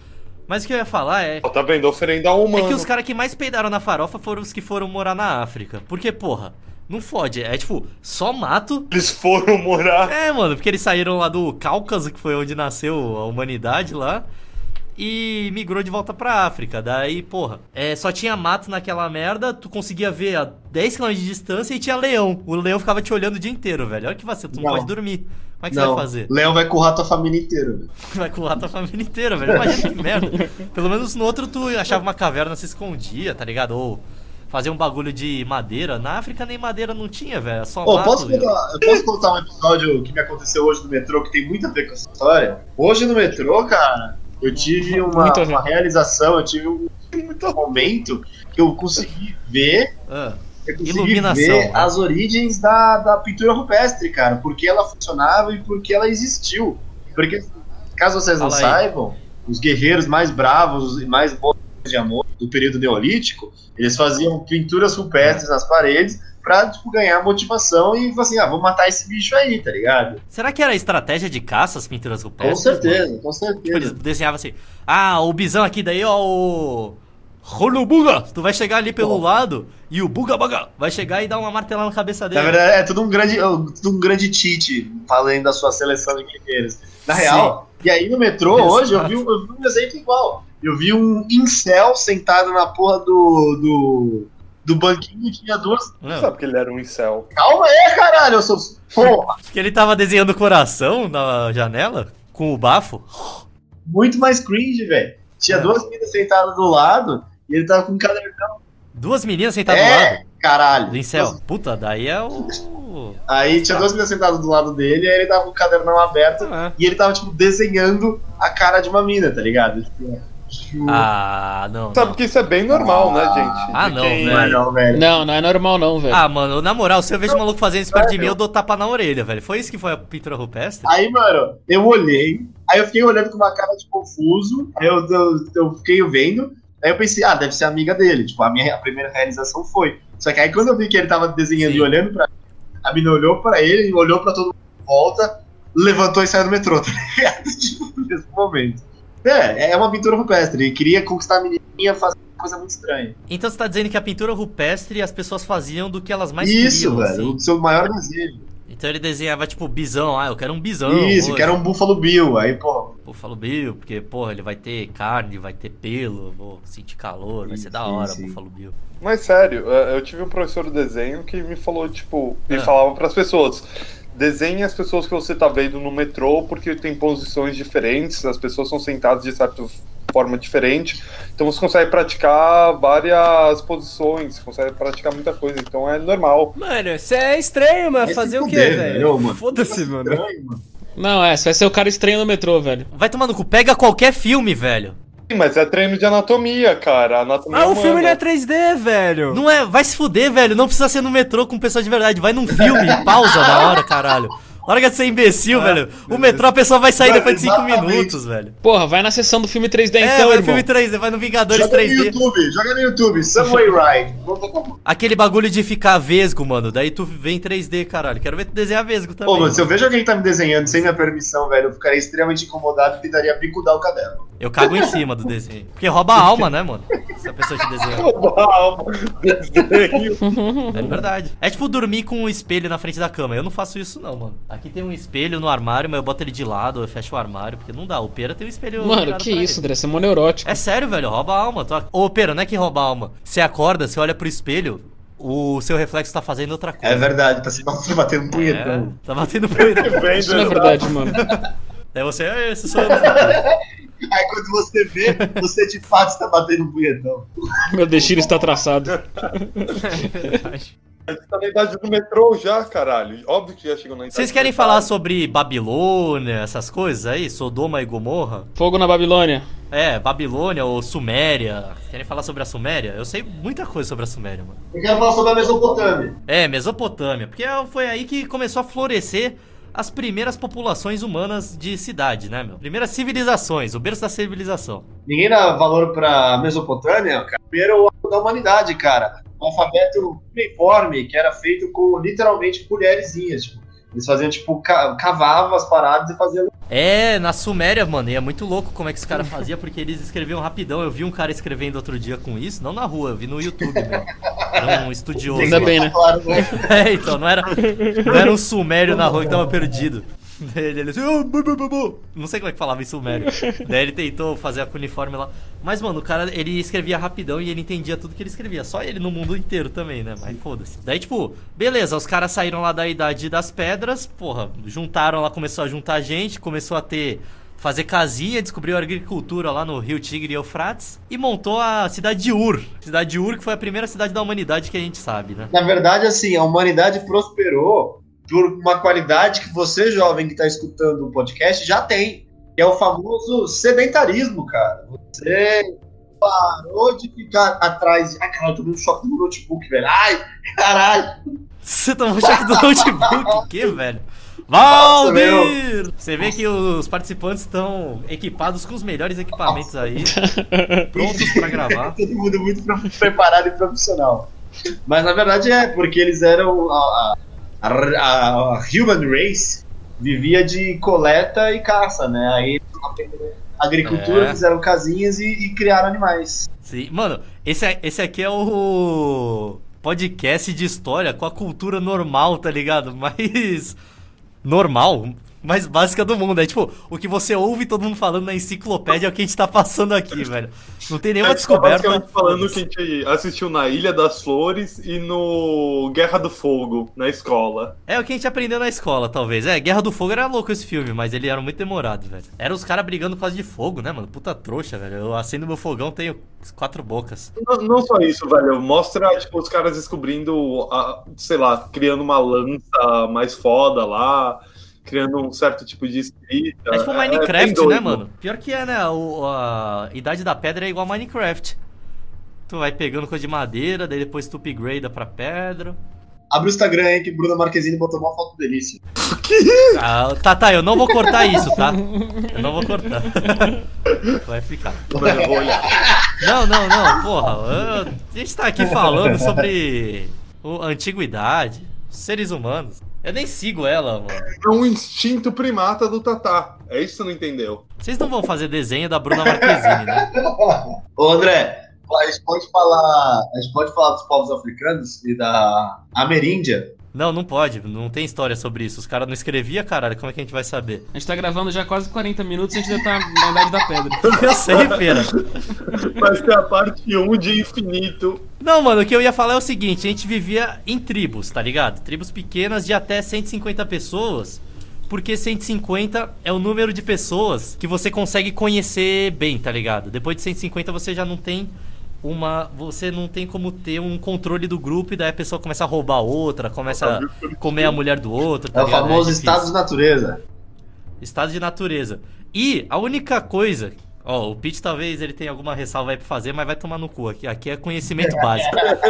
Mas o que eu ia falar é. Ó, Tá vendo? Oferenda humana. É que os caras que mais peidaram na farofa foram os que foram morar na África. Porque, porra, não fode. É tipo, só mato. Eles foram morar. É, mano, porque eles saíram lá do Cáucaso, que foi onde nasceu a humanidade lá. E migrou de volta pra África. Daí, porra, é, só tinha mato naquela merda, tu conseguia ver a 10km de distância e tinha leão. O leão ficava te olhando o dia inteiro, velho. Olha que vacilo, tu não, Não. pode dormir. Como é que você Não, vai fazer? Leão vai currar tua família inteira. velho. [laughs] Vai currar tua família inteira, velho. Imagina que merda. Pelo menos no outro tu achava uma caverna, se escondia, tá ligado? Ou fazia um bagulho de madeira. Na África nem madeira não tinha, velho. Só Pô, mato. posso contar, eu posso contar um episódio que me aconteceu hoje no metrô que tem muito a ver com essa história? Hoje no metrô, cara, eu tive uma, uma realização, eu tive um, momento que eu consegui ver Ah, Eu consegui Iluminação, ver né? as origens da, da pintura rupestre, cara. Por que ela funcionava e por que ela existiu. Porque, caso vocês não Fala aí. saibam, os guerreiros mais bravos e mais bons de amor do período neolítico, eles faziam pinturas rupestres nas paredes pra, tipo, ganhar motivação e falar assim, ah, vamos matar esse bicho aí, tá ligado? será que era estratégia de caça as pinturas Com rupestres? certeza, mano? com Tipo, eles certeza. desenhavam assim. Ah, o bisão aqui daí, ó, o. Rolubuga! Tu vai chegar ali pelo lado e o Buga Baga vai chegar e dar uma martelada na cabeça dele. Na verdade, é tudo um grande, é tudo um grande tite, falando da sua seleção de guerreiros. Na Sim. real, e aí no metrô Exato. hoje eu vi, um- eu vi um exemplo igual. Eu vi um incel sentado na porra do, do, do banquinho tinha duas. Não, Sabe que ele era um incel. Calma aí, caralho, eu sou. Porra, que ele tava desenhando coração na janela com o bafo. muito mais cringe, velho. Tinha É. duas meninas sentadas do lado e ele tava com um cadernão. Duas meninas sentadas do É, lado caralho. do incel. Puta, daí é o. Aí tinha duas meninas sentadas do lado dele, aí ele tava com o cadernão aberto Ah. e ele tava, tipo, desenhando a cara de uma mina, tá ligado? Tipo, Ah, não. Sabe não. que isso é bem normal, né, gente? Ah, não, quem- Não é não, velho. Não, não é normal não, velho. Ah, mano, na moral, se eu vejo um maluco fazendo isso perto de mim, eu dou tapa na orelha, velho. Foi isso que foi a pintura rupestre? Aí, mano, eu olhei, aí eu fiquei olhando com uma cara de confuso, aí eu, eu, eu fiquei vendo, aí eu pensei, ah, deve ser amiga dele. Tipo, a minha a primeira realização foi. Só que aí quando eu vi que ele tava desenhando Sim. e olhando pra mim, a mina olhou pra ele, olhou pra todo mundo em volta, levantou e saiu do metrô, tá ligado? [laughs] Tipo, no mesmo momento. É, é uma pintura rupestre. Ele queria conquistar a menininha fazendo uma coisa muito estranha. Então você tá dizendo que a pintura rupestre as pessoas faziam do que elas mais Isso, queriam, velho. assim. O seu maior desejo. Então ele desenhava, tipo, bisão. Ah, eu quero um bisão. Isso, hoje. que era um Buffalo Bill. Aí, pô, Buffalo Bill, porque, porra, ele vai ter carne, vai ter pelo, eu vou sentir calor, vai ser da Sim, hora, sim. Buffalo Bill. Mas sério, é, eu tive um professor de desenho que me falou, tipo, me Ah. falava pras pessoas. Desenhe as pessoas que você tá vendo no metrô, porque tem posições diferentes, as pessoas são sentadas de certa forma diferente. Então você consegue praticar várias posições, você consegue praticar muita coisa, então é normal. Mano, isso é estranho, mas Vai fazer o quê, velho? mano. Foda-se, mano. mano. Não, é, você vai ser o cara estranho no metrô, velho. Vai tomar no cu, pega qualquer filme, velho. Mas é treino de anatomia, cara. Anatomia Ah, o humana. filme não é 3D, velho. Não é, vai se fuder, velho. Não precisa ser no metrô com pessoa de verdade. Vai num filme, pausa na hora, caralho. Larga de ser imbecil, velho. O metrô a pessoa vai sair Vai, depois de 5 exatamente. minutos, velho. Porra, vai na sessão do filme 3D é, então, vai no filme 3D, vai no Vingadores Joga no 3D. YouTube, joga no YouTube, Subway Ride. Aquele bagulho de ficar vesgo, mano. Daí tu vem em 3D, caralho. Quero ver tu desenhar vesgo também. Pô, mano, se eu vejo alguém que tá me desenhando sem minha permissão, velho, eu ficaria extremamente incomodado e tentaria bicudar o caderno. Eu cago em cima do desenho. Porque rouba a alma, né, mano? Se a pessoa te desenhar. Uau, [laughs] desenho. É verdade. É tipo dormir com um espelho na frente da cama. Eu não faço isso, não, mano. Aqui tem um espelho no armário, mas eu boto ele de lado, eu fecho o armário, porque não dá. O pera tem um espelho. Mano, que isso, ele. André, você é mó neurótico. É sério, velho, rouba a alma. Tu... Ô, pera, não é que rouba a alma. Você acorda, você olha pro espelho, o seu reflexo tá fazendo outra coisa. É verdade, tá se tá batendo um É, punhetão. tá batendo punheta. [laughs] Isso não é verdade, mano. Daí [laughs] você, "Ah, esse sou eu. no [laughs] futuro." Aí quando você vê, você de fato está batendo um punhetão. Meu destino está traçado. A gente tá na idade do metrô já, caralho. Óbvio que já chegou na idade Vocês querem falar sobre Babilônia, essas coisas aí? Sodoma e Gomorra? Fogo na Babilônia. É, Babilônia ou Suméria. Querem falar sobre a Suméria? Eu sei muita coisa sobre a Suméria, mano. Eu quero falar sobre a Mesopotâmia. É, Mesopotâmia, porque foi aí que começou a florescer as primeiras populações humanas de cidade, né, meu? Primeiras civilizações, o berço da civilização. Ninguém dá valor pra Mesopotâmia, cara. Primeiro o da humanidade, cara. Um alfabeto uniforme que era feito com literalmente colherzinhas. Tipo, eles faziam, tipo, ca cavavam as paradas e faziam. É, na Suméria, mano, e é muito louco como é que os caras faziam, porque eles escreviam rapidão. Eu vi um cara escrevendo outro dia com isso, não na rua, eu vi no YouTube, meu. Era um estudioso. Ainda bem, né? Claro, né? [laughs] É, então, não era, não era um sumério na rua que tava perdido. [laughs] Ele, ele assim, "Ah, bu, bu, bu, bu." não sei como é que falava em sumério. [laughs] Daí ele tentou fazer a cuneiforme lá. Mas, mano, o cara, ele escrevia rapidão e ele entendia tudo que ele escrevia. Só ele no mundo inteiro também, né? Mas foda-se. Daí, tipo, beleza, os caras saíram lá da Idade das Pedras, porra, juntaram lá, começou a juntar gente, começou a ter... Fazer casinha, descobriu a agricultura lá no Rio Tigre e Eufrates e montou a cidade de Ur. Cidade de Ur, que foi a primeira cidade da humanidade que a gente sabe, né? Na verdade, assim, a humanidade prosperou por uma qualidade que você, jovem que tá escutando o podcast, já tem. Que é o famoso sedentarismo, cara. Você parou de ficar atrás. Ai, caralho, eu dando um choque no notebook, velho. Ai, caralho. Você tomou um choque do notebook? O [laughs] que, velho? Nossa, Valdir! Você vê que os participantes estão equipados com os melhores equipamentos aí, [laughs] prontos pra gravar. [laughs] Todo mundo muito pre- preparado e profissional. Mas na verdade é, porque eles eram. A, a, a- a human race vivia de coleta e caça, né? Aí agricultura, É. fizeram casinhas e, e criaram animais. Sim. Mano, esse, esse aqui é o podcast de história com a cultura normal, tá ligado? [laughs] Mas. Normal? Mais básica do mundo. É tipo, o que você ouve todo mundo falando na enciclopédia é o que a gente tá passando aqui, velho. Não tem nenhuma tá descoberta. basicamente falando que a gente assistiu na Ilha das Flores e no Guerra do Fogo, na escola. É o que a gente aprendeu na escola, talvez. É, Guerra do Fogo era louco esse filme, mas ele era muito demorado, velho. Era os caras brigando por causa de fogo, né, mano? Puta trouxa, velho. Eu acendo meu fogão, tenho quatro bocas. Não, não só isso, velho. Mostra, tipo, os caras descobrindo, a, sei lá, criando uma lança mais foda lá, criando um certo tipo de escrita. É tipo Minecraft, doido. né, mano? Pior que é, né? O, a Idade da Pedra é igual a Minecraft. Tu vai pegando coisa de madeira, daí depois tu upgrada pra pedra. Abre o Instagram aí que Bruna Marquezine botou uma foto delícia. [laughs] Ah, tá, tá, eu não vou cortar isso, tá? Eu não vou cortar. [laughs] Vai ficar. Mano, eu vou olhar. Não, não, não, porra. eu- a gente tá aqui falando sobre o- a antiguidade, seres humanos. Eu nem sigo ela, mano. É um instinto primata do Tatá. É isso que você não entendeu. Vocês não vão fazer desenho da Bruna Marquezine, né? [laughs] Ô André, a gente pode falar. A gente pode falar dos povos africanos e da Ameríndia. Não, não pode. Não tem história sobre isso. Os caras não escreviam, caralho. Como é que a gente vai saber? A gente tá gravando já quase 40 minutos e a gente ainda tá na idade da pedra. [laughs] Eu sei, feira. Vai ser a parte 1 de infinito. Não, mano, o que eu ia falar é o seguinte: a gente vivia em tribos, tá ligado? Tribos pequenas de até 150 pessoas. Porque 150 é o número de pessoas que você consegue conhecer bem, tá ligado? Depois de 150 você já não tem uma. Você não tem como ter um controle do grupo e daí a pessoa começa a roubar a outra, começa a comer a mulher do outro, tá É o ligado? famoso difícil. estado de natureza. Estado de natureza. E a única coisa. Ó, o Pete talvez ele tenha alguma ressalva aí pra fazer, mas vai tomar no cu aqui. Aqui é conhecimento [laughs] básico.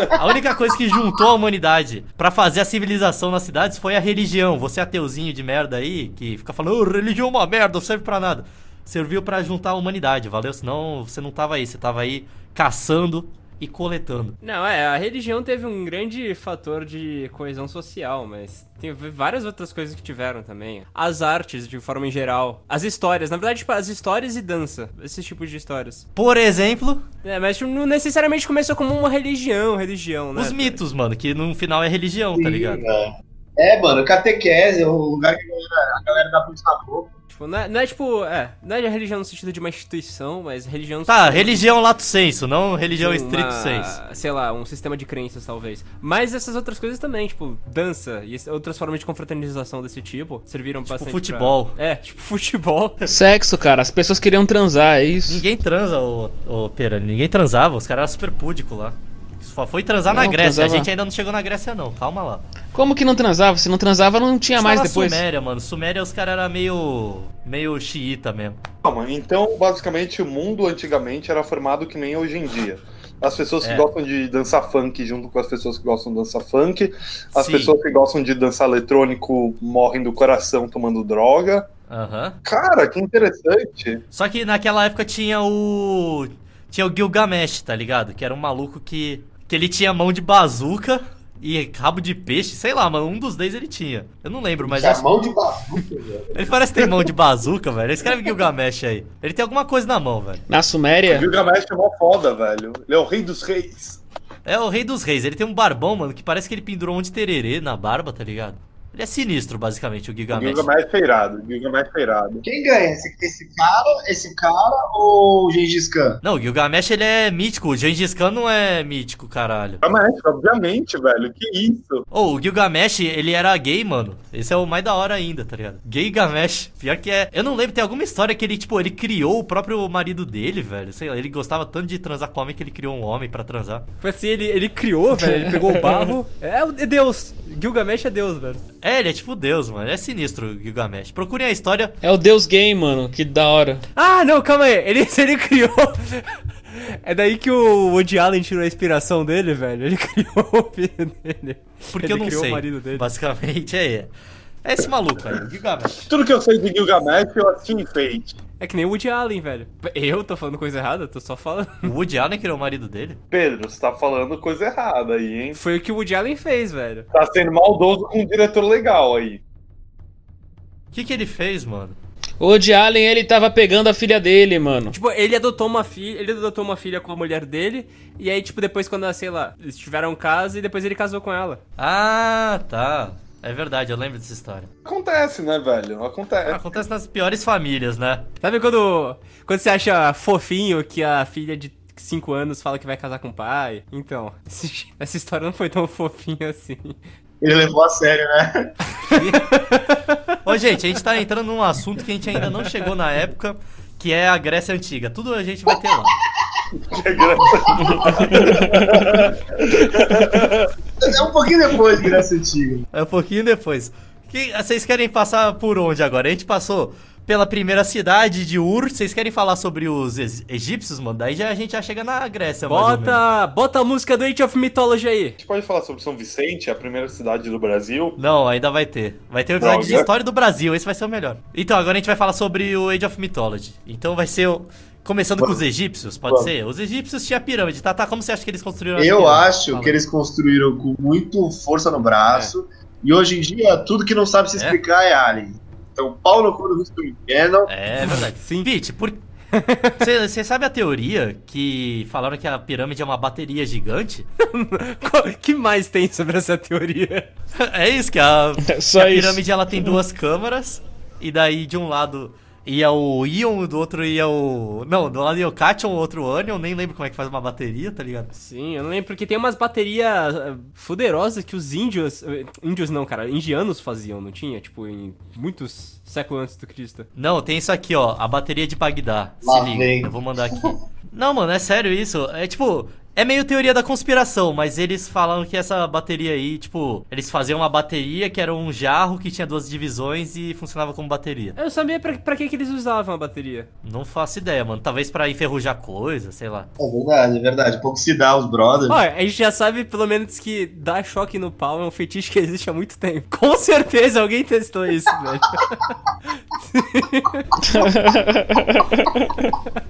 A única coisa que juntou a humanidade pra fazer a civilização nas cidades foi a religião. Você ateuzinho de merda aí, que fica falando, "Ô, religião é uma merda, não serve pra nada. Serviu pra juntar a humanidade, valeu? Senão você não tava aí, você tava aí caçando e coletando. Não, é, a religião teve um grande fator de coesão social, mas tem várias outras coisas que tiveram também. As artes, de forma em geral. As histórias, na verdade, tipo, as histórias e dança. Esses tipos de histórias. Por exemplo, É, mas tipo, não necessariamente começou como uma religião, religião, né? os mitos, mano, que no final é religião, tá ligado? É, mano, catequese é o lugar que a galera, a galera dá boca. Tipo, não é, não é tipo, é, não é religião no sentido de uma instituição, mas religião Tá, sentido religião lato senso, não religião estrito senso. Sei lá, um sistema de crenças, talvez. Mas essas outras coisas também, tipo, dança e outras formas de confraternização desse tipo, serviram bastante pra- futebol. É, tipo, futebol. [laughs] Sexo, cara. As pessoas queriam transar, é isso. Ninguém transa, ô, ô Pera, ninguém transava, os caras eram super púdicos lá. Só foi transar na Não, Grécia, a transava. gente ainda não chegou na Grécia não, calma lá. Como que não transava? Se não transava, não tinha mais depois. Suméria, mano, Suméria os caras eram meio, meio xiita mesmo. Calma, então basicamente o mundo antigamente era formado que nem hoje em dia. As pessoas que É. gostam de dançar funk junto com as pessoas que gostam de dançar funk. As Sim. pessoas que gostam de dançar eletrônico morrem do coração tomando droga. Aham. Cara, que interessante. Só que naquela época tinha o. Tinha o Gilgamesh, tá ligado? Que era um maluco que. Que ele tinha mão de bazuca e rabo de peixe, sei lá, mano. Um dos dois ele tinha. Eu não lembro, mas. Tinha acho- mão de bazuca, velho. Ele parece ter mão de bazuca, velho. Escreve Gilgamesh aí. Ele tem alguma coisa na mão, velho. Na Suméria, Gilgamesh é mó foda, velho. Ele é o rei dos reis. É o rei dos reis. Ele tem um barbão, mano, que parece que ele pendurou um de tererê na barba, tá ligado? Ele é sinistro, basicamente, o O Gilgamesh. Irado. Gilgamesh é irado. Quem ganha? Esse, esse cara, esse cara ou o Gengis Khan? Não, o Gilgamesh ele é mítico. O Gengis Khan não é mítico, caralho. Gilgamesh, obviamente, velho. Que isso? Ô, o Gilgamesh, ele era gay, mano. Esse é o mais da hora ainda, tá ligado? Gay Gamesh. Pior que é. Eu não lembro, tem alguma história que ele, tipo, ele criou o próprio marido dele, velho. Sei lá, ele gostava tanto de transar com homem que ele criou um homem pra transar. Foi assim, ele, ele criou, velho, ele pegou o barro. [laughs] É, o- é Deus. Gilgamesh é Deus, velho. É, ele é tipo Deus, mano. É sinistro o Gilgamesh. Procurem a história. é o Deus Gay, mano. Que da hora. Ah, não, calma aí. Ele, [laughs] ele criou. É daí que o Woody Allen tirou a inspiração dele, velho. Ele [laughs] criou o filho dele. Porque ele eu não criou sei. o marido dele. Basicamente, é. É esse maluco aí, o Gilgamesh. Tudo que eu sei de Gilgamesh eu assisti em Fate. É que nem o Woody Allen, velho. Eu tô falando coisa errada? Tô só falando. O Woody Allen criou o marido dele? Pedro, você tá falando coisa errada aí, hein? Foi o que o Woody Allen fez, velho. Tá sendo maldoso com um diretor legal aí. O que que ele fez, mano? O Woody Allen, ele tava pegando a filha dele, mano. Tipo, ele adotou uma filha, ele adotou uma filha com a mulher dele, e aí, tipo, depois quando, sei lá, eles tiveram casa e depois ele casou com ela. Ah, tá. É verdade, eu lembro dessa história. Acontece, né, velho? Acontece. Acontece nas piores famílias, né? Sabe quando, quando você acha fofinho que a filha de 5 anos fala que vai casar com o pai? Então, [laughs] esse- essa história não foi tão fofinha assim. Ele levou a sério, né? [laughs] Ô, gente, a gente tá entrando num assunto que a gente ainda não chegou na época, que é a Grécia Antiga. Tudo a gente vai ter lá. É um pouquinho depois de Grécia Antiga. É um pouquinho depois. Que, vocês querem passar por onde agora? A gente passou pela primeira cidade de Ur. Vocês querem falar sobre os egípcios, mano? Daí já, a gente já chega na Grécia, mais ou menos. Bota, bota a música do Age of Mythology aí. A gente pode falar sobre São Vicente, a primeira cidade do Brasil. Não, ainda vai ter. Vai ter um episódio de Droga. história do Brasil, esse vai ser o melhor. Então, agora a gente vai falar sobre o Age of Mythology. Então vai ser o... Começando com os egípcios, pode Vamos. ser? Os egípcios tinham a pirâmide. Tata, como você acha que eles construíram a Eu acho Fala. que eles construíram com muito força no braço. E hoje em dia, tudo que não sabe se É? explicar é alien. Então, pau no cu do History Channel. É verdade. [laughs] Sim. Pete, por... [laughs] Você sabe a teoria que falaram que a pirâmide é uma bateria gigante? O [laughs] que mais tem sobre essa teoria? É isso, que a, Só que a isso. pirâmide ela tem duas câmaras, e daí de um lado ia o Ion, do outro ia o. Não, do lado ia o Cation, o outro o Anion, nem lembro como é que faz uma bateria, tá ligado? Sim, eu não lembro porque tem umas baterias eh, fuderosas que os índios. eh, Índios não, cara, indianos faziam, não tinha? Tipo, em muitos séculos antes do Cristo. Não, tem isso aqui, ó, a bateria de Bagdá. Lá Se liga, vem. eu vou mandar aqui. Não, mano, é sério isso. É tipo. É meio teoria da conspiração, mas eles falam que essa bateria aí, tipo, eles faziam uma bateria que era um jarro que tinha duas divisões e funcionava como bateria. Eu sabia pra, pra que, que eles usavam a bateria. Não faço ideia, mano. Talvez pra enferrujar coisa, sei lá. É verdade, é verdade. Pouco se dá os brothers. Olha, a gente já sabe pelo menos que dar choque no pau é um fetiche que existe há muito tempo. [laughs] Com certeza alguém testou isso, velho.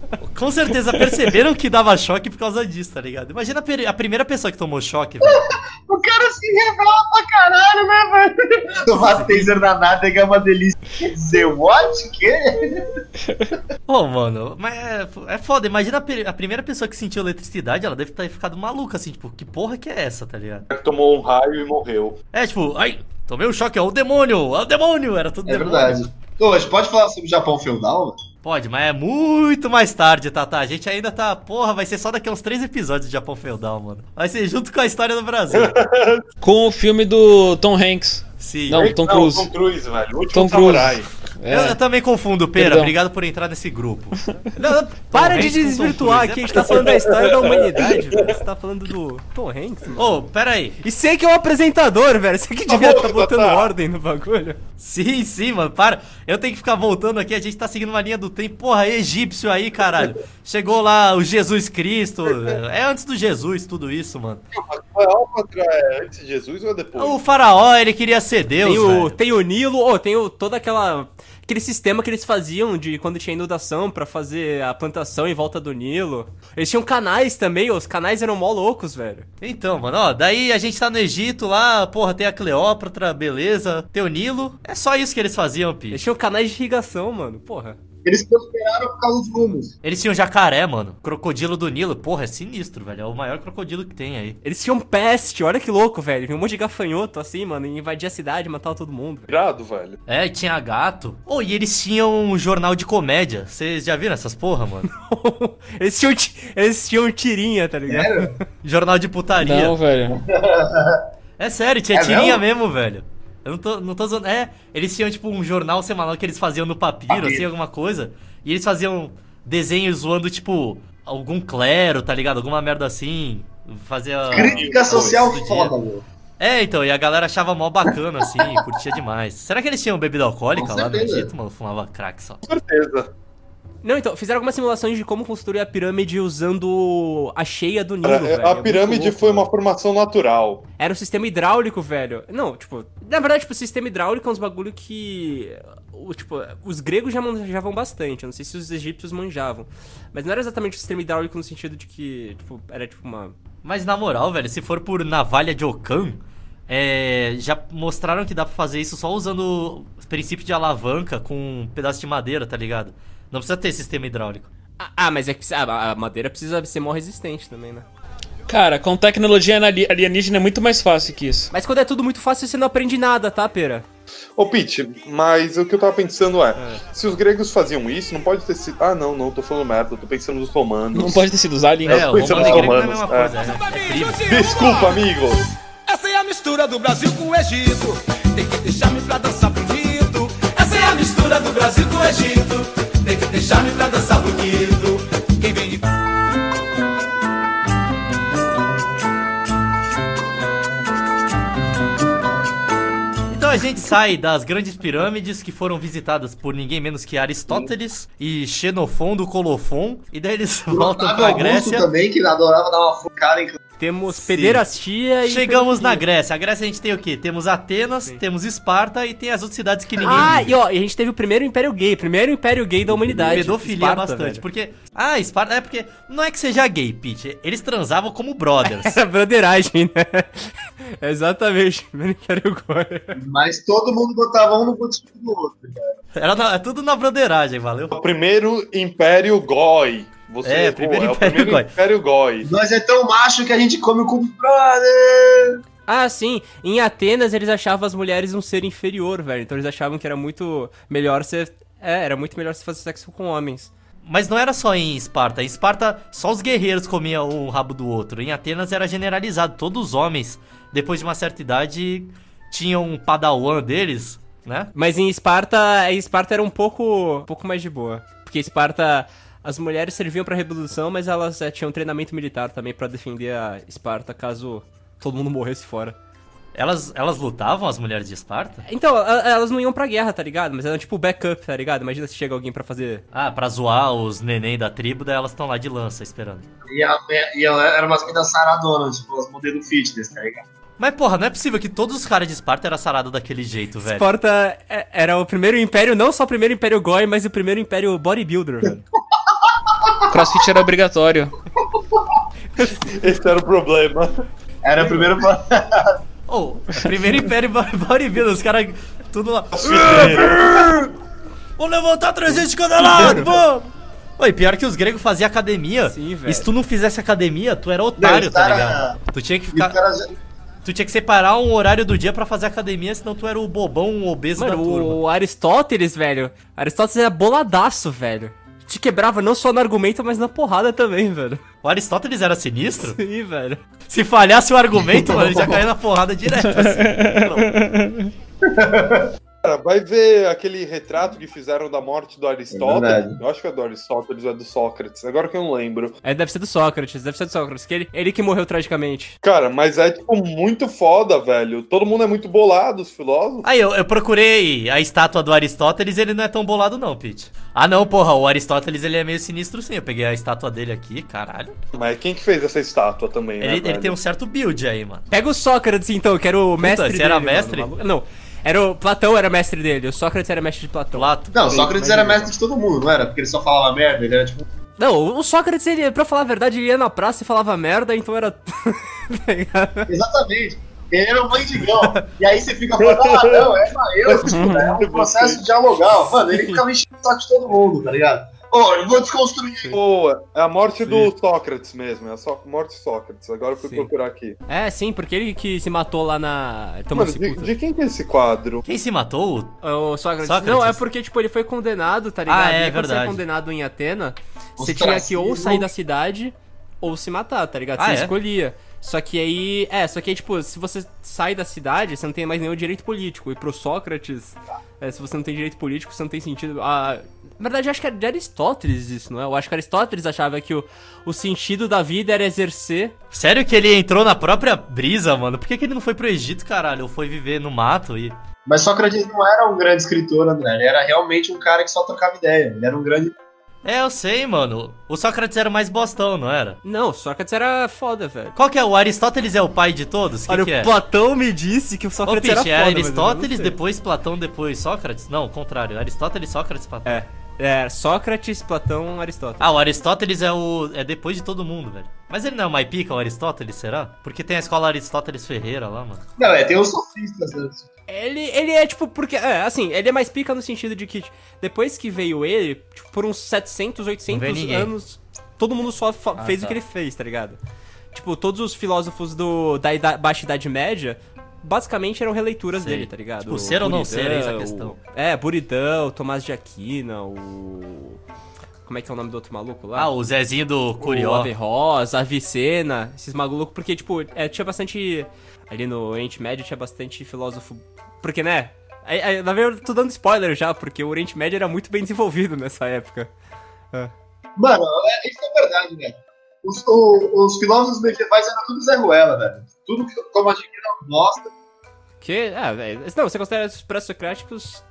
[laughs] [laughs] Com certeza perceberam que dava choque por causa disso, tá ligado? Imagina a, a primeira pessoa que tomou choque, velho. [laughs] O cara se revela pra caralho, né, velho? [laughs] Tomar taser na nádega é uma delícia. Quer dizer, what? Que? Pô, mano, mas é, é foda. Imagina a, a primeira pessoa que sentiu eletricidade, ela deve ter ficado maluca, assim, tipo, que porra que é essa, tá ligado? Tomou um raio e morreu. É, tipo, ai, tomei um choque, é o demônio, é o demônio, era tudo É demônio. verdade. Ô, a gente pode falar sobre o Japão feudal? Pode, mas é muito mais tarde, Tata. A gente ainda tá. Porra, vai ser só daqui a uns três episódios de Japão Feudal, mano. Vai ser junto com a história do Brasil. [laughs] Com o filme do Tom Hanks. Sim. Não, Tom Cruise. Tom Cruise, velho. O último Tom Cruise. samurai. É. Eu, eu também confundo, Pera. Perdão. Obrigado por entrar nesse grupo. [laughs] Para Tom de desvirtuar aqui, é a gente tá falando da [laughs] história da humanidade, velho. Você tá falando do Tom Hanks, mano. Ô, pera aí. E você que é o apresentador, velho. Você que devia estar botando Tata. ordem no bagulho. Sim, sim, mano, para. Eu tenho que ficar voltando aqui, a gente tá seguindo uma linha do tempo. Porra, egípcio aí, caralho. Chegou lá o Jesus Cristo. É antes do Jesus, tudo isso, mano. É antes de Jesus ou é depois? O faraó, ele queria ser Deus, tem, o, velho. tem o Nilo, oh, tem o, toda aquela. Aquele sistema que eles faziam de quando tinha inundação pra fazer a plantação em volta do Nilo. Eles tinham canais também, os canais eram mó loucos, velho. Então, mano, ó, daí a gente tá no Egito lá, porra, tem a Cleópatra, beleza, tem o Nilo. É só isso que eles faziam, Pi. Eles tinham canais de irrigação, mano. Porra. Eles prosperaram por causa dos rumos. Eles tinham jacaré, mano. Crocodilo do Nilo, porra, é sinistro, velho. É o maior crocodilo que tem aí. Eles tinham peste, olha que louco, velho. Vinha um monte de gafanhoto assim, mano, e invadia a cidade, matava todo mundo. Irado, velho. É, tinha gato. Oh, e eles tinham um jornal de comédia. Vocês já viram essas porra, mano? [laughs] eles, tinham, ti- eles tinham tirinha, tá ligado? Sério? jornal de putaria. Não, velho. É sério, tinha É tirinha mesmo? mesmo, velho. Eu não tô, não tô zoando. É, eles tinham tipo um jornal semanal que eles faziam no papiro, Papiro. assim, alguma coisa. E eles faziam desenhos zoando, tipo, algum clero, tá ligado? Alguma merda assim. Fazia. Crítica social foda, meu. É, então, e a galera achava mó bacana, assim, [laughs] curtia demais. Será que eles tinham bebida alcoólica Com lá no certeza. Egito, mano? Fumava crack só. Com certeza. Não, então, fizeram algumas simulações de como construir a pirâmide usando a cheia do Nilo, Cara, velho. É a muito pirâmide louco, foi mano. uma formação natural. Era um sistema hidráulico, velho. Não, tipo, na verdade, tipo, o sistema hidráulico é uns bagulho que. o- tipo, os gregos já manjavam bastante. Eu não sei se os egípcios manjavam. Mas não era exatamente o sistema hidráulico no sentido de que, tipo, era tipo uma. Mas na moral, velho, se for por navalha de Ocam, é, já mostraram que dá pra fazer isso só usando o princípio de alavanca com um pedaço de madeira, tá ligado? Não precisa ter sistema hidráulico. Ah, ah, mas é que precisa- a a madeira precisa ser mó resistente também, né? Cara, com tecnologia ali- alienígena é muito mais fácil que isso. Mas quando é tudo muito fácil, você não aprende nada, tá, pera? Ô, Pete, mas o que eu tava pensando é, se os gregos faziam isso, não pode ter sido... Ah, não, não, tô falando merda, tô pensando nos romanos. Não pode ter sido os aliens. É, o Pensando romano e nos não é romanos, coisa, né? É primo. Desculpa, amigos! Essa é a mistura do Brasil com o Egito. Tem que deixar-me pra dançar bonito. Essa é a mistura do Brasil com o Egito. Tem que deixar-me pra dançar bonito. Quem vem de Então a gente sai das grandes pirâmides que foram visitadas por ninguém menos que Aristóteles e Xenofon do Colofon. E daí eles [laughs] voltam pra Augusto Grécia. também, que adorava dar uma focada em Temos pederastia e. Chegamos na. Grécia. A Grécia a gente tem o quê? Temos Atenas, temos Esparta e tem as outras cidades que ninguém Ah, vive. e ó, e a gente teve o primeiro império gay, primeiro império gay da humanidade. Pedofilia Esparta, bastante. velho. Porque. Ah, Esparta. É porque. Não é que seja gay, Pete. Eles transavam como brothers. Era [laughs] broderagem, né? [laughs] Exatamente, primeiro império. Mas todo mundo botava um no botinho do outro. cara. Era na- é tudo na broderagem, valeu? O primeiro Império Goi. Você É, errou, primeiro é o Império primeiro Goi. Império Goi. Nós é tão macho que a gente come o cu do brother. Ah, sim. Em Atenas eles achavam as mulheres um ser inferior, velho. Então eles achavam que era muito melhor ser. É, era muito melhor se fazer sexo com homens. Mas não era só em Esparta. Em Esparta, só os guerreiros comiam um rabo do outro. Em Atenas era generalizado. Todos os homens, depois de uma certa idade, tinham um padawan deles, né? Mas em Esparta, em Esparta era um pouco, um pouco mais de boa. Porque Esparta, as mulheres serviam pra reprodução, mas elas é, tinham treinamento militar também pra defender a Esparta caso todo mundo morresse fora. Elas, elas lutavam, as mulheres de Esparta? Então, a- elas não iam pra guerra, tá ligado? Mas eram tipo backup, tá ligado? Imagina se chega alguém pra fazer. Ah, pra zoar os neném da tribo, daí elas estão lá de lança esperando. E, a, e ela era umas meninas saradonas, tipo, as modelo fitness, tá ligado? Mas porra, não é possível que todos os caras de Esparta eram sarados daquele jeito, velho. Esparta é- era o primeiro império, não só o primeiro império Goi, mas o primeiro império bodybuilder, velho. [laughs] Crossfit era obrigatório. [laughs] Esse era o problema. Era o primeiro. [laughs] Ô, primeiro império bo- bodybuilder, os caras tudo lá. Vou levantar 300 de cada lado, vamos! Oi, pior que os gregos faziam academia. Sim, velho. E se tu não fizesse academia, tu era otário, tá cara- ligado? Tu tinha que E ficar. Tu tinha que separar um horário do dia pra fazer academia, senão tu era o bobão, o obeso da Mano, turma. o Aristóteles, velho. Aristóteles era boladaço, velho. Te quebrava não só no argumento, mas na porrada também, velho. O Aristóteles era sinistro? Sim, velho. Se falhasse o argumento, mano, ele já caía na porrada direto. Assim. [laughs] [laughs] Cara, vai ver aquele retrato que fizeram da morte do Aristóteles. verdade. eu acho que é do Aristóteles ou é do Sócrates. Agora que eu não lembro. É, deve ser do Sócrates, deve ser do Sócrates, que ele, ele que morreu tragicamente. Cara, mas é tipo muito foda, velho. Todo mundo é muito bolado, os filósofos. Aí, eu, eu procurei a estátua do Aristóteles ele não é tão bolado não, Pete. Ah não, porra, o Aristóteles ele é meio sinistro sim. Eu peguei a estátua dele aqui, caralho. Mas quem que fez essa estátua também, né? Ele, ele velho? tem um certo build aí, mano. Pega o Sócrates, então, que era o mestre esse dele. era mano, mestre? maluco. Não, era o Platão era mestre dele, o Sócrates era mestre de Platão. Plato. Não, Sócrates era mestre de todo mundo, não era? Porque ele só falava merda, ele era tipo. Não, o Sócrates, ele, pra falar a verdade, ele ia na praça e falava merda, então era... [laughs] Tá? Exatamente. Ele era um mendigão. e aí você fica falando, ah, não, é pra eu, [laughs] tipo, é um processo dialogal. Mano, ele ficava enchendo o saco de todo mundo, tá ligado? Ô, eu vou desconstruir. Boa, é a morte do Sócrates mesmo, é a so- morte de Sócrates. Agora eu fui Sim. procurar aqui. É, sim, porque ele que se matou lá na... Mano, de, de quem que é esse quadro? Quem se matou? O Sócrates. Sócrates. Não, é porque, tipo, ele foi condenado, tá ligado? Ah, é, e quando você é verdade. condenado em Atena, você tinha que ou sair da cidade ou se matar, tá ligado? Ah, Você é? escolhia. Só que aí. É, só que aí, tipo, se você sai da cidade, você não tem mais nenhum direito político. E pro Sócrates, é, se você não tem direito político, você não tem sentido. Ah, na verdade, eu acho que é de Aristóteles isso, não é? Eu acho que Aristóteles achava que o, o sentido da vida era exercer. Sério que ele entrou na própria brisa, mano? Por que, que ele não foi pro Egito, caralho? Ou foi viver no mato e. Mas Sócrates não era um grande escritor, André. Ele era realmente um cara que só trocava ideia. Ele era um grande. É, eu sei, mano. O Sócrates era o mais bostão, não era? Não, Sócrates era foda, velho. Qual que é? O Aristóteles é o pai de todos? Que Olha, que é? o Platão me disse que o Ô, Sócrates Piche, era é foda. mas eu não Aristóteles, sei. depois Platão, depois Sócrates? Não, o contrário. Aristóteles, Sócrates, Platão. É. É, Sócrates, Platão, Aristóteles. Ah, o Aristóteles é o. é depois de todo mundo, velho. Mas ele não é o mais pica, o Aristóteles, será? Porque tem a escola Aristóteles Ferreira lá, mano. Não, é, tem os sofistas. Né? Ele, ele é tipo, porque. É, assim, ele é mais pica no sentido de que depois que veio ele, tipo, por uns 700, 800 Não veio ninguém. anos, todo mundo só Ah, fez tá. o que ele fez, tá ligado? tipo, todos os filósofos do, da Baixa Idade Média, basicamente eram releituras Sei. dele, tá ligado? Tipo, ser ou não ser, é essa a Buridão, questão. o- É, Buridão, o Tomás de Aquina, o... Como é que é o nome do outro maluco lá? Ah, o Zezinho do O Curió. Averroes, Avicena, esses malucos, porque, tipo, é, tinha bastante. Ali no Oriente Médio tinha bastante filósofo. Porque, né? é- é, na verdade, eu tô dando spoiler já, porque o Oriente Médio era muito bem desenvolvido nessa época. Mano, é- isso é verdade, velho. Os, o- os filósofos medievais eram tudo Zé Ruela, velho. Tudo que como a gente não gosta. Que. Ah, velho. Não, você considera os pré-socráticos.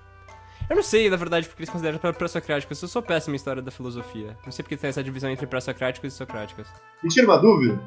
Eu não sei, na verdade, porque eles consideram pré- pré-socráticos. Eu sou péssimo em história da filosofia. Não sei porque tem essa divisão entre pré-socráticos e socráticos. Me tira uma dúvida.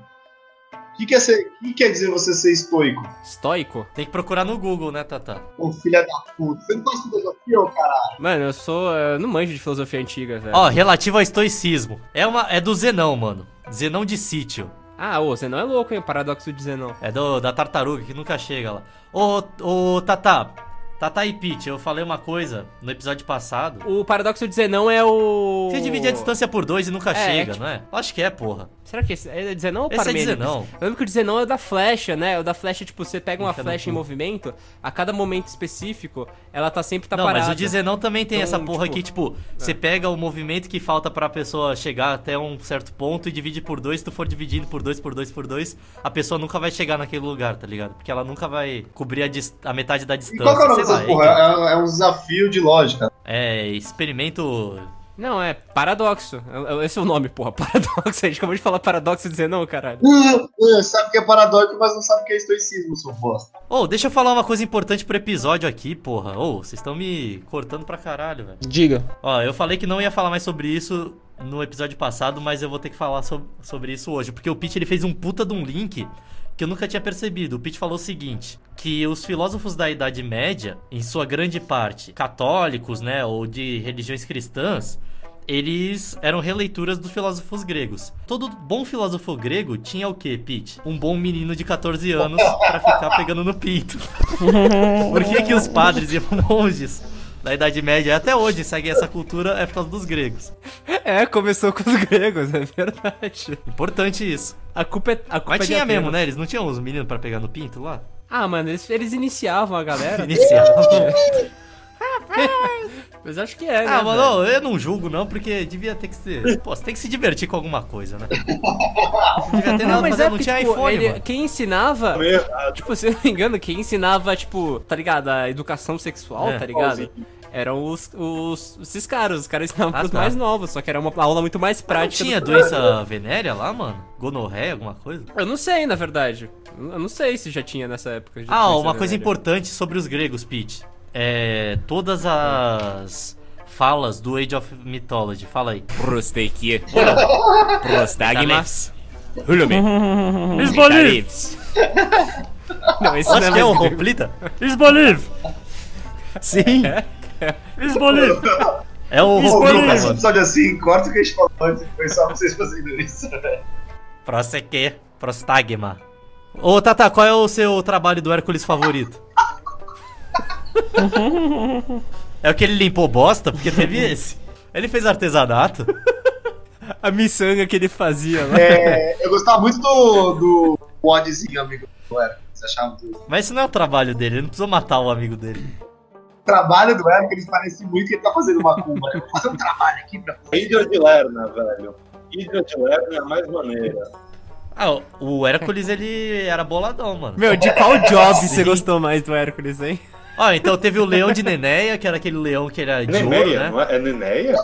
O que, quer ser, que quer dizer você ser estoico? Estoico? Tem que procurar no Google, né, Tata? Ô filha da puta. Você não faz filosofia, ô caralho? Mano, eu sou. Eu não manjo de filosofia antiga, velho. Ó, relativo ao estoicismo. É, uma, é do Zenão, mano. Zenão de sítio. Ah, ô, você não é louco, hein? O paradoxo de Zenão. É do, da tartaruga que nunca chega lá. Ô, ô, Tata. Tata e Pete, eu falei uma coisa no episódio passado. O paradoxo de Zenão é o. Você divide a distância por dois e nunca É, chega, é tipo- não é? Acho que é, porra. Será que esse é de Zenão ou Esse é de Parmênides? Zenão. Eu lembro que o de Zenão é o da flecha, né? O da flecha, tipo, você pega uma flecha em movimento, a cada momento específico, ela tá sempre tá não, parada. mas o de Zenão também tem Então, essa porra tipo, que, tipo, você pega o movimento que falta pra pessoa chegar até um certo ponto e divide por dois. Se tu for dividindo por dois, por dois, por dois, a pessoa nunca vai chegar naquele lugar, tá ligado? Porque ela nunca vai cobrir a, a metade da E distância. qual que é o nome dessa porra? é, É, é um desafio de lógica. é experimento. Não, é paradoxo. É- é- Esse é o nome, porra. [laughs] Paradoxo. A gente acabou de falar paradoxo de Zenão, caralho. Uh, uh, sabe que é paradójico, mas não sabe que é estoicismo, seu bosta. Ô, deixa eu falar uma coisa importante pro episódio aqui, porra. Ô, vocês estão me cortando pra caralho, velho. Diga. Ó, eu falei que não ia falar mais sobre isso no episódio passado, mas eu vou ter que falar so- sobre isso hoje. Porque o Pete ele fez um puta de um link que eu nunca tinha percebido. O Pete falou o seguinte: que os filósofos da Idade Média, em sua grande parte católicos, né, ou de religiões cristãs, eles eram releituras dos filósofos gregos. Todo bom filósofo grego tinha o quê, Pete? Um bom menino de 14 anos pra ficar pegando no pinto. [laughs] Por que, que os padres e monges da Idade Média até hoje seguem essa cultura é por causa dos gregos. É, começou com os gregos, é verdade. Importante isso. A culpa é. A culpa Mas é tinha mesmo, né? Eles não tinham os meninos pra pegar no pinto lá? Ah, mano, eles, eles iniciavam a galera. Iniciavam. [laughs] [laughs] Mas acho que é, né? Ah, velho? mano, eu não julgo não, porque devia ter que ser. Pô, você tem que se divertir com alguma coisa, né? Não [laughs] devia ter nada Não, mas fazer, é não porque, tinha tipo, iPhone, ele- mano. quem ensinava, errado. tipo, se eu não me engano, quem ensinava, tipo, tá ligado, a educação sexual, É. tá ligado? Eram os, os, esses caras, os caras ensinavam Ah, pros tá. mais novos, só que era uma aula muito mais Não prática. tinha do que- doença venérea lá, mano? Gonorreia, alguma coisa? Eu não sei, na verdade. Eu não sei se já tinha nessa época. Ah, uma coisa importante sobre os gregos, Pete. É. Todas as falas do Age of Mythology. Fala aí. Prosteikia. [laughs] Prostagmas. Hulume. [laughs] Esboliv! Não, esse Acho não que é mais um grego. completa. Esboliv! Sim! Esboliv! É o um mano. episódio assim, corta o que a gente falou antes, foi só vocês fazendo isso. Proseque, prostagma. Ô, Tata, qual é o seu trabalho do Hércules favorito? É o que ele limpou bosta? Porque teve [laughs] esse. Ele fez artesanato. A miçanga que ele fazia lá. É, eu gostava muito do, do podzinho, amigo do Mas isso não é o trabalho dele, ele não precisou matar o amigo dele. trabalho do Hércules parece muito que ele tá fazendo uma cumba. Eu vou fazer um trabalho aqui pra Hidra de Lerna, velho. Hidra de Lerna é a mais maneira. Ah, o- o Hércules ele era boladão, mano. Meu, de qual job você gostou mais do Hércules, hein? Ó, então teve o leão de Nenéia, que era aquele leão que era de ouro, Neneia, né? não é? É Neneia?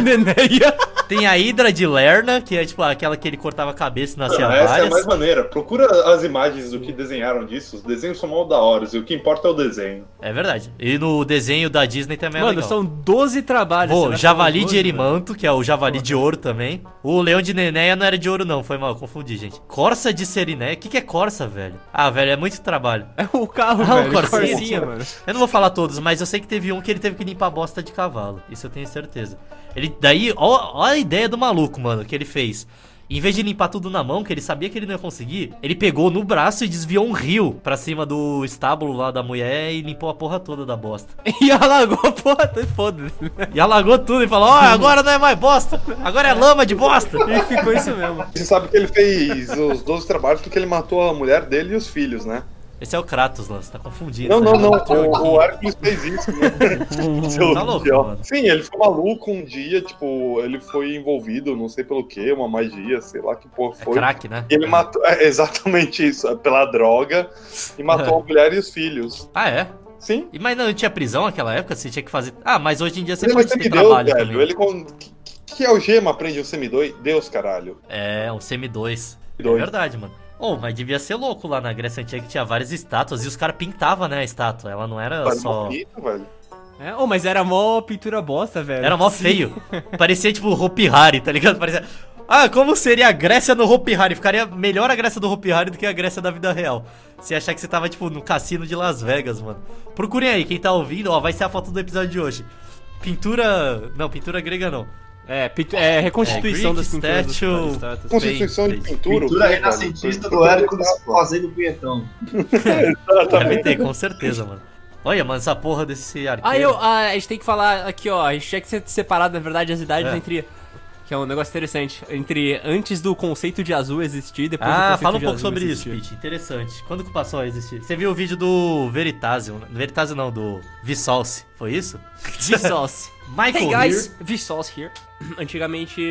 Nenéia. [laughs] Tem a Hidra de Lerna, que é tipo aquela que ele cortava a cabeça e nascia Não, essa é a várias. mais maneira. Procura as imagens do que desenharam disso. Os desenhos são mal da hora, e o que importa é o desenho. É verdade. E no desenho da Disney também é Mano, legal. são 12 trabalhos. Pô, Javali de 12, Erimanto, que é o Javali de Ouro também. O Leão de Nenéia não era de ouro, não. Foi mal, confundi, gente. Corsa de Seriné. O que, que é Corsa, velho? Ah, velho, é muito trabalho. É o carro, Ah, o velho. Corsinha. Corsinha, mano. Eu não vou falar todos, mas eu sei que teve um que ele teve que limpar a bosta de cavalo. Isso eu tenho certeza. Ele, daí, ó, ó a ideia do maluco, mano, que ele fez. Em vez de limpar tudo na mão, que ele sabia que ele não ia conseguir, ele pegou no braço e desviou um rio pra cima do estábulo lá da mulher e limpou a porra toda da bosta. [laughs] E alagou a porra, toda, foda-se. E alagou tudo e falou: Ó, [laughs] agora não é mais bosta, agora é lama de bosta. [laughs] E ficou isso mesmo. Você sabe que ele fez os 12 trabalhos porque ele matou a mulher dele e os filhos, né? Esse é o Kratos, você tá confundindo. Não, não, não. O, o Hércules fez isso, né? [laughs] Tá louco, mano. Sim, ele foi maluco um dia, tipo, ele foi envolvido, não sei pelo que, uma magia, sei lá que porra É foi. crack, né? E ele matou, é, exatamente isso, é, pela droga, e matou [laughs] a mulher e os filhos. Ah, é? Sim. E, mas não tinha prisão naquela época? Você tinha que fazer. Ah, mas hoje em dia você Ele é pode ter trabalho velho. também. Ele com... que, algema aprende o semideus? Deus, caralho. É, um semi-2. É verdade, mano. Oh, mas devia ser louco lá na Grécia Antiga que tinha várias estátuas e os caras pintavam, né, a estátua. Ela não era Parece só. bonito, velho. É, oh, mas era mó pintura bosta, velho. Era mó feio. Parecia tipo Hopi Hari, tá ligado? Parecia. Ah, como seria a Grécia no Hopi Hari? Ficaria melhor a Grécia do Hopi Hari do que a Grécia da vida real. Você achar que você tava, tipo, no cassino de Las Vegas, mano. Procurem aí, quem tá ouvindo, ó, vai ser a foto do episódio de hoje. Pintura. Não, pintura grega não. É, pintu- é reconstituição É, das pinturas. statue. estátuas. Constituição de pintura. Pintura renascentista do Pintura Hércules fazendo punhetão. Deve ter, com certeza, mano. Olha, mano, essa porra desse arqueiro. Ah, eu, ah, a gente tem que falar aqui, ó. A gente tinha que ser separado, na verdade, as idades É. entre. Que é um negócio interessante. Entre antes do conceito de azul existir e depois do Ah, conceito fala um de pouco azul sobre isso, existir. Pete. Interessante. Quando que passou a existir? Você viu o vídeo do Veritasium? né? Veritasium não, do Vsauce. Foi isso? [laughs] Vsauce. Michael Hey guys, Here. Vsauce here. [clears throat] Antigamente,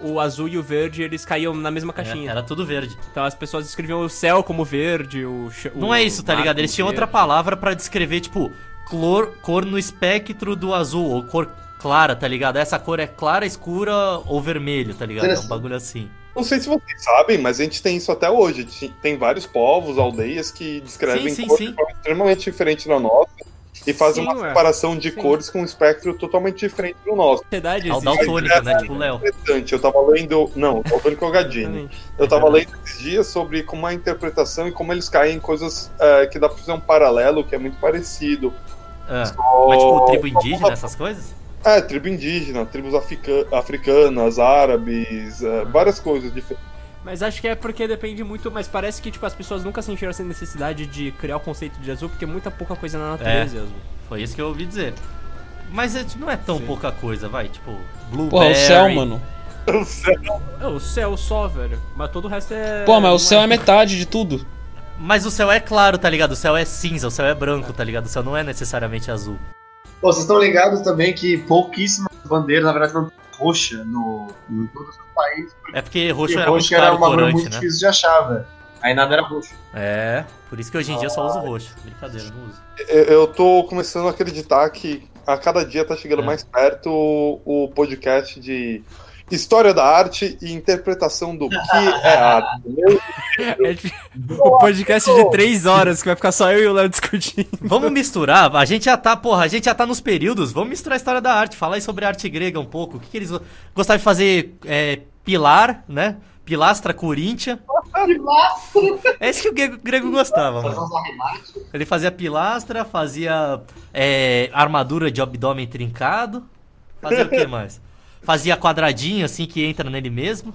o azul e o verde, eles caíam na mesma É, caixinha. era tudo verde. Então as pessoas escreviam o céu como verde, o... Não o é isso, tá ligado? Eles tinham outra verde. palavra pra descrever, tipo, clor, cor no espectro do azul, ou cor clara, tá ligado? Essa cor é clara, escura ou vermelho, tá ligado? É um bagulho assim. Não sei se vocês sabem, mas a gente tem isso até hoje. Tem vários povos, aldeias que descrevem Sim, sim, cores sim. de forma extremamente diferente da nossa e fazem uma ué. separação de Sim. cores com um espectro totalmente diferente do nosso. Sociedade É o existe. daltônico, né? Tipo o Léo. Interessante, eu tava lendo. Não, o Daltônico é o Gadini. Eu tava lendo esses dias sobre como a interpretação e como eles caem em coisas é, que dá pra fazer um paralelo que é muito parecido. Ah, Só- mas tipo, tribo indígena, essas coisas? É, tribo indígena, tribos africa- africanas, árabes, é, várias coisas diferentes. Mas acho que é porque depende muito, mas parece que tipo as pessoas nunca sentiram essa necessidade de criar o conceito de azul porque é muita pouca coisa na natureza é azul. Foi isso que eu ouvi dizer. Mas é- não é tão Sim. pouca coisa, vai, tipo, blueberry. Porra, o céu, mano. É, o céu só, velho. Mas todo o resto é. Pô, mas o céu é metade de tudo. Mas o céu é claro, tá ligado? O céu é cinza, o céu é branco, tá ligado? O céu não é necessariamente azul. Pô, vocês estão ligados também que pouquíssimas bandeiras, na verdade, não tem roxa no, em todos os países. É porque roxo Porque era muito roxo era uma cor muito né? difícil de achar, velho. Aí nada era roxo. É, por isso que hoje em dia eu só uso roxo. Brincadeira, não uso. Eu, eu tô começando a acreditar que a cada dia tá chegando É. mais perto o, o podcast de história da arte e interpretação do que é arte. [laughs] É tipo o podcast de três horas que vai ficar só eu e o Léo discutindo. Vamos misturar, a gente já tá, porra, a gente já tá nos períodos, vamos misturar a história da arte, falar aí sobre a arte grega um pouco. O que, que eles go- gostavam de fazer? É, pilar, né? Pilastra Coríntia. É isso que o grego, grego gostava, mano. Ele fazia pilastra, fazia é, armadura de abdômen trincado. Fazia o que mais? Fazia quadradinho assim que entra nele mesmo.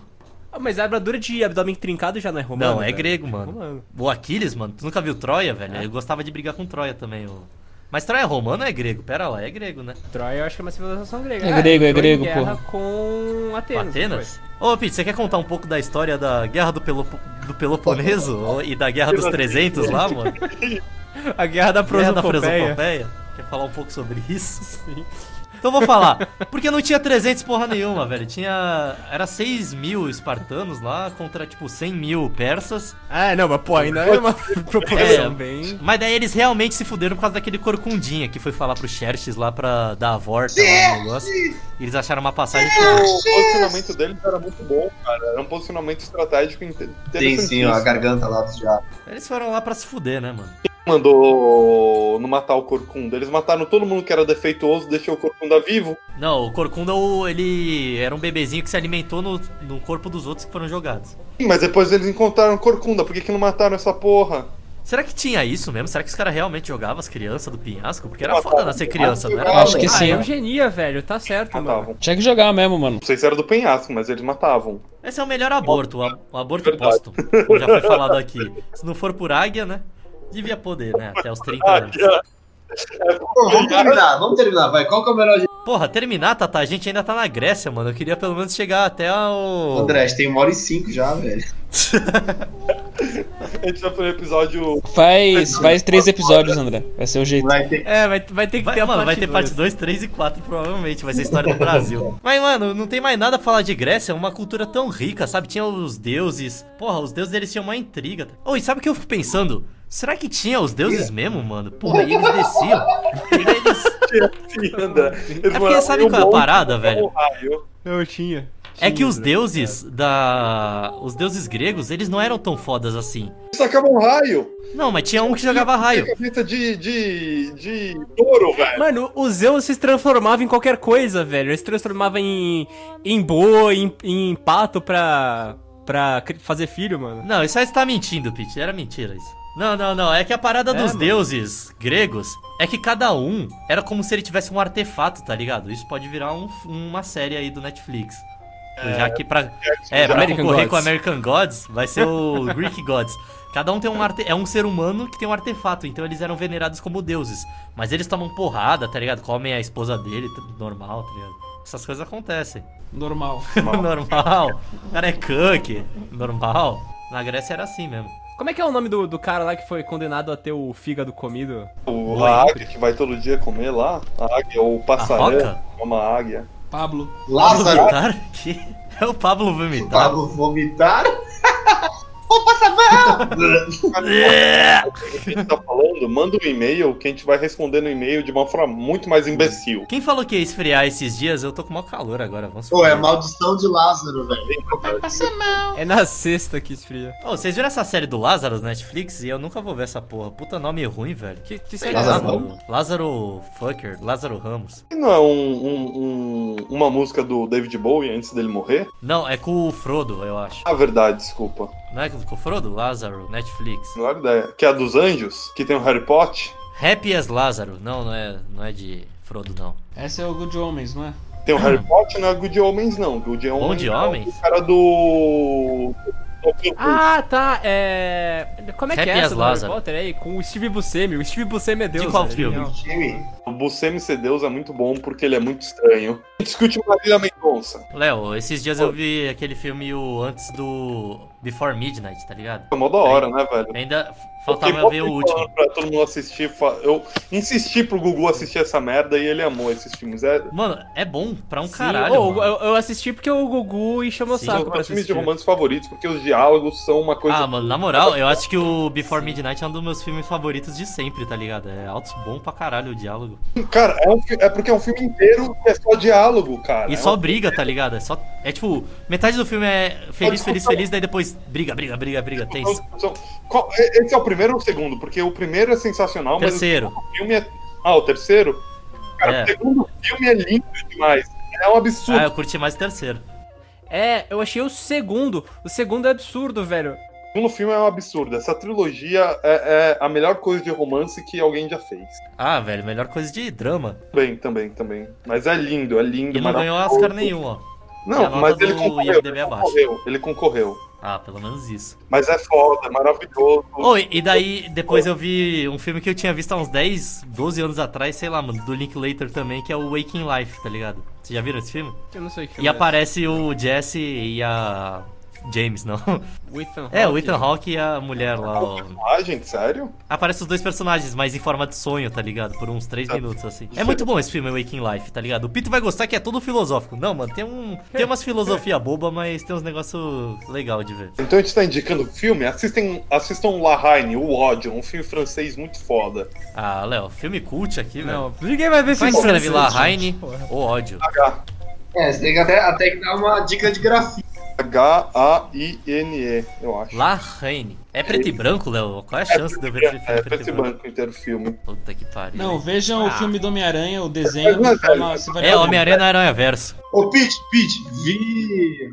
Ah, mas a armadura de abdômen trincado já não é romano. Não, é velho. grego, mano. Romano. O Aquiles, mano, tu nunca viu Troia, velho? É. Eu gostava de brigar com Troia também. o- Mas Troia é romano ou é grego? Pera lá, é grego, né? Troia eu acho que é uma civilização grega. É grego, é entrou em grego, guerra porra. com Atenas. Atenas? Ô, Pete, você quer contar um pouco da história da Guerra do, Pelopo- do Peloponeso [laughs] e da Guerra dos 300 lá, mano? [laughs] A guerra da Guerra da Prosopopeia. Prosopopeia? Quer falar um pouco sobre isso? Sim. Então vou falar. Porque não tinha 300 porra nenhuma, velho. Tinha. Era 6 mil espartanos lá contra, tipo, 100 mil persas. Ah, não, mas pô, ainda é uma [laughs] proporção É. bem... Mas daí eles realmente se fuderam por causa daquele corcundinha que foi falar pro Xerxes lá pra dar a volta lá no negócio. E eles acharam uma passagem. O posicionamento deles era muito bom, cara. Era um posicionamento estratégico inte- Sim, sim, ó, a garganta lá dos diabos. Eles foram lá pra se fuder, né, mano? Mandou não matar o Corcunda. Eles mataram todo mundo que era defeituoso, deixou o Corcunda vivo. Não, o Corcunda, o- ele era um bebezinho que se alimentou no, no corpo dos outros que foram jogados. Sim, Mas depois eles encontraram Corcunda. Por que, que não mataram essa porra? Será que tinha isso mesmo? Será que os caras realmente jogavam as crianças do penhasco? Porque era Ah, foda tá. nascer criança, não era? Ah, Acho que Ah, sim. eugenia, velho. Tá certo, mano. Matavam. Tinha que jogar mesmo, mano. Não sei se era do penhasco, mas eles matavam. Esse é o melhor aborto, o, o aborto póstumo. Como já foi falado aqui. Se não for por águia, né? Devia poder, né? Até os 30 anos. Pô, vamos terminar, vamos terminar, vai. Qual que é o melhor jeito? Porra, terminar, Tata, a gente ainda tá na Grécia, mano. Eu queria pelo menos chegar até o. André, a gente tem uma hora e cinco já, velho. [laughs] A gente já foi no episódio. Faz, faz três episódios, André. Vai ser o jeito. Vai ter. É, vai, vai ter que Vai, ter a mano, vai ter parte dois. 2, 3 e 4, provavelmente. Vai ser história do Brasil. [laughs] Mas, mano, não tem mais nada pra falar de Grécia. É uma cultura tão rica, sabe? Tinha os deuses. Porra, os deuses eles tinham uma intriga. Oi, sabe o que eu fico pensando? Será que tinha os deuses mesmo, mano? Porra, e eles desciam. E eles... [laughs] André. Eles porque sabe qual é a parada, velho? raio. Eu tinha. É que os André. deuses da. Os deuses gregos, eles não eram tão fodas assim. Eles sacavam um raio. Não, mas tinha um que jogava raio. Cabeça de, de, de touro, velho. Mano, o Zeus se transformava em qualquer coisa, velho. Ele se transformava em. em boi, em, em pato pra. pra fazer filho, mano. Não, isso aí você tá mentindo, Pete. Era mentira isso. Não, não, não. É que a parada É, dos mano. deuses gregos é que cada um era como se ele tivesse um artefato, tá ligado? Isso pode virar um- uma série aí do Netflix. Já que pra, é, pra American concorrer Gods. com American Gods, vai ser o [laughs] Greek Gods. Cada um tem um arte... é um ser humano que tem um artefato, então eles eram venerados como deuses. Mas eles tomam porrada, tá ligado? Comem a esposa dele, tudo normal, tá ligado? Essas coisas acontecem. [laughs] Normal. normal. O cara é cook, normal. Na Grécia era assim mesmo. Como é que é o nome do, do cara lá que foi condenado a ter o fígado comido? O, a águia que vai todo dia comer lá. A águia, ou o roca? Uma águia. Pablo. Lázaro, Vomitar? Que? É o Pablo vomitar. Pablo vomitar. Vou passar mal! O que a gente [laughs] tá falando, manda um e-mail que a gente vai responder no e-mail de uma forma muito mais imbecil. Quem falou que ia esfriar esses dias? Eu tô com maior calor agora, vamos Pô, é foder. maldição de Lázaro, velho. É na sexta que esfria. Ô, vocês viram essa série do Lázaro no Netflix? E eu nunca vou ver essa porra. Puta nome ruim, velho. Que, que série Lázaro é essa? Ramos? Lázaro Fucker, Lázaro Ramos. E não é um, um- um- uma música do David Bowie antes dele morrer? Não, é com o Frodo, eu acho. Ah, verdade, desculpa. Não é com o Frodo? Lázaro, Netflix. Não é ideia. Que é a dos anjos, que tem o Harry Potter. Happy as Lázaro. Não, não é, não é de Frodo, não. Esse é o Good Homens, não é? Tem o Harry Potter, não é Good Homens, não. Good Homens. Bom de é Homens? O cara do. Ah, tá. É. Como é que Happy é as essa do Harry Lázaro. Potter aí? Com o Steve Buscemi. O Steve Buscemi é Deus. De qual velho, filme? genial. O Buscemi ser Deus é muito bom porque ele é muito estranho. [laughs] Discute Marília Mendonça. Léo, esses dias eu vi aquele filme o antes do Before Midnight, tá ligado? É mó da hora, né, velho? Ainda faltava eu ver o último. Pra todo mundo assistir. Eu insisti pro Gugu assistir essa merda e ele amou esses filmes. É, Mano, é bom pra um Sim, caralho. mano. eu, eu assisti porque o Gugu encheu meu Sim. saco são pra meus filmes de assistir. romance favoritos, porque os diálogos são uma coisa. Ah, mano, na moral, eu acho que o Before Midnight é um dos meus filmes favoritos de sempre, tá ligado? É altos bom pra caralho o diálogo. [laughs] Cara, é, um é porque é um filme inteiro que é só diálogo, cara. E É só um- briga, tá ligado? É só. É tipo, metade do filme é feliz, feliz, feliz, daí depois briga, briga, briga, briga, tenso. Qual- é- Esse é o primeiro ou o segundo? Porque o primeiro é sensacional, mas Terceiro. o filme é. Ah, o terceiro? Cara, É. o segundo filme é lindo demais. É um absurdo. Ah, eu curti mais o terceiro. É, eu achei o segundo. O segundo é absurdo, velho. O segundo filme é um absurdo. Essa trilogia é, é a melhor coisa de romance que alguém já fez. Ah, velho, melhor coisa de drama. Também, também, também. Mas é lindo, é lindo. E não ganhou. Oscar nenhum, ó. Não, mas ele concorreu. Ele concorreu, ele concorreu. Ah, pelo menos isso. Mas é foda, é maravilhoso. Oi, e daí depois eu vi um filme que eu tinha visto há uns 10, 12 anos atrás, sei lá, mano, do Linklater também, que é o Waking Life, tá ligado? Vocês já viram esse filme? Eu não sei o que E é aparece o Jesse e a. James, não. esse. Ethan É, o. Ethan Hawke e a mulher lá, ó. Ah, gente, sério? Aparece os dois personagens, mas em forma de sonho, tá ligado? Por uns 3 minutos, assim. É muito bom esse filme, Waking Life, tá ligado? O Pito vai gostar que é todo filosófico. Não, mano, tem um. Tem umas filosofia boba, mas tem uns negócios legal de ver. Então a gente tá indicando filme? Assistem, assistam La Haine, O Ódio, um filme francês muito foda. Ah, Léo, filme cult aqui, velho. Não, ninguém vai ver Como é filme que escreve francês, lá? gente. Heine Porra. É, você tem que até, até que dar uma dica de grafia. H-A-I-N-E, eu acho. La Heine. É preto e branco, Léo? Qual é a chance de eu ver esse filme É, preto e preto e branco? branco inteiro o filme. Puta que pariu. Não, vejam o Ah. filme do Homem-Aranha, o desenho. Vai É, ver. Homem-Aranha na Aranha Verso. Ô, Pete, Pete, vi.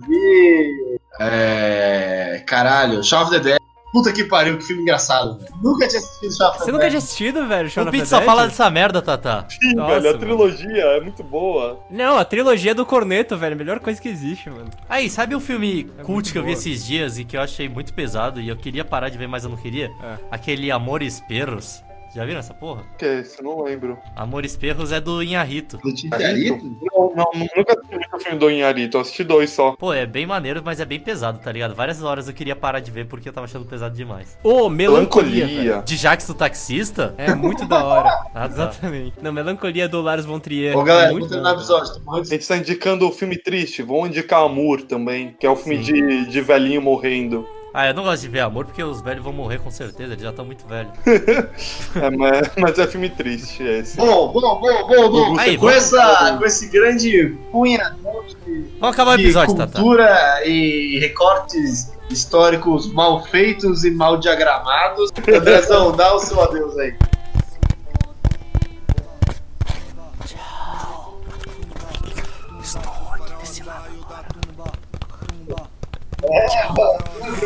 Vi. É. Caralho, Shaun of the Dead. Puta que pariu, que filme engraçado, velho. Nunca tinha assistido Shaun of the Você nunca tinha assistido, velho, Shaun O of the Pete só fala dessa merda, Tata. Sim, Nossa, velho, a mano. trilogia é muito boa. Não, a trilogia do Corneto, velho, a melhor coisa que existe, mano. Aí, sabe um filme É cult que eu vi boa. esses dias e que eu achei muito pesado e eu queria parar de ver, mas eu não queria? É. Aquele Amores Perros. Já viram essa porra? Que é esse? Eu não lembro. Amores Perros é do Inharito. Do Titiarito? Não, não, nunca assisti muito filme do Inharito, eu assisti dois só. Pô, é bem maneiro, mas é bem pesado, tá ligado? Várias horas eu queria parar de ver porque eu tava achando pesado demais. Ô, melancolia, velho. Melancolia. De Jax do taxista? É muito da hora. [laughs] Ah, tá. Exatamente. Não, melancolia do Lars von Trier. Ô, galera, é muito terminar o episódio. Morrendo A de gente tá indicando o filme triste, vamos indicar Amor também, que é o filme de, de velhinho morrendo. Ah, eu não gosto de ver amor porque os velhos vão morrer com certeza, eles já estão muito velhos. [laughs] É, mas, mas é filme triste esse. Bom, bom, bom, bom, bom. Aí, com, vamos- essa, com esse grande punhadão de, Vamos acabar o de episódio, Tata. cultura e recortes históricos mal feitos e mal diagramados. Andrezão, dá o seu adeus aí.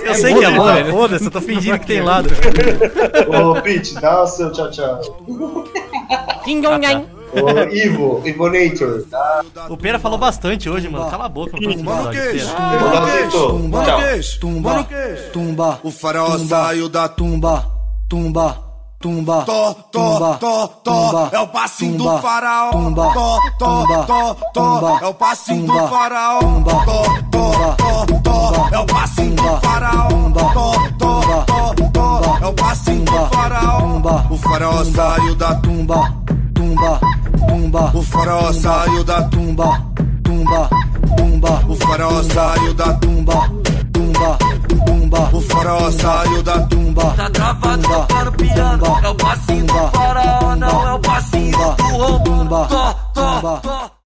Eu sei que é amor, né? Foda-se, eu tô fingindo que tem lado. Ô, Pete, dá o seu tchau, tchau. Ô, Ivo, Ivonator, dá. O Pera falou bastante hoje, mano. Cala a boca no próximo Tumba no queixo, tumba no queixo, tumba no queixo, tumba no queixo, tumba. O faraó saiu da tumba, tumba, tumba. Tó, tó, tó, tó, é o passinho do faraó. Tumba, tó, tó, tó, tó, é o passinho do faraó. Tumba, tó, tó, tó, tó, é o passinho do faraó. Tó, tó, tó, tó, é o passinho do faraó. O faraó saiu da tumba, tumba, tumba. O faraó saiu da tumba, tumba, tumba. O faraó saiu da tumba, tumba, o faraó saiu da tumba. Tá travado. para o piano. É o passinho tumba, do faraó, não é o passinho do rombo. Tó, tó, tó.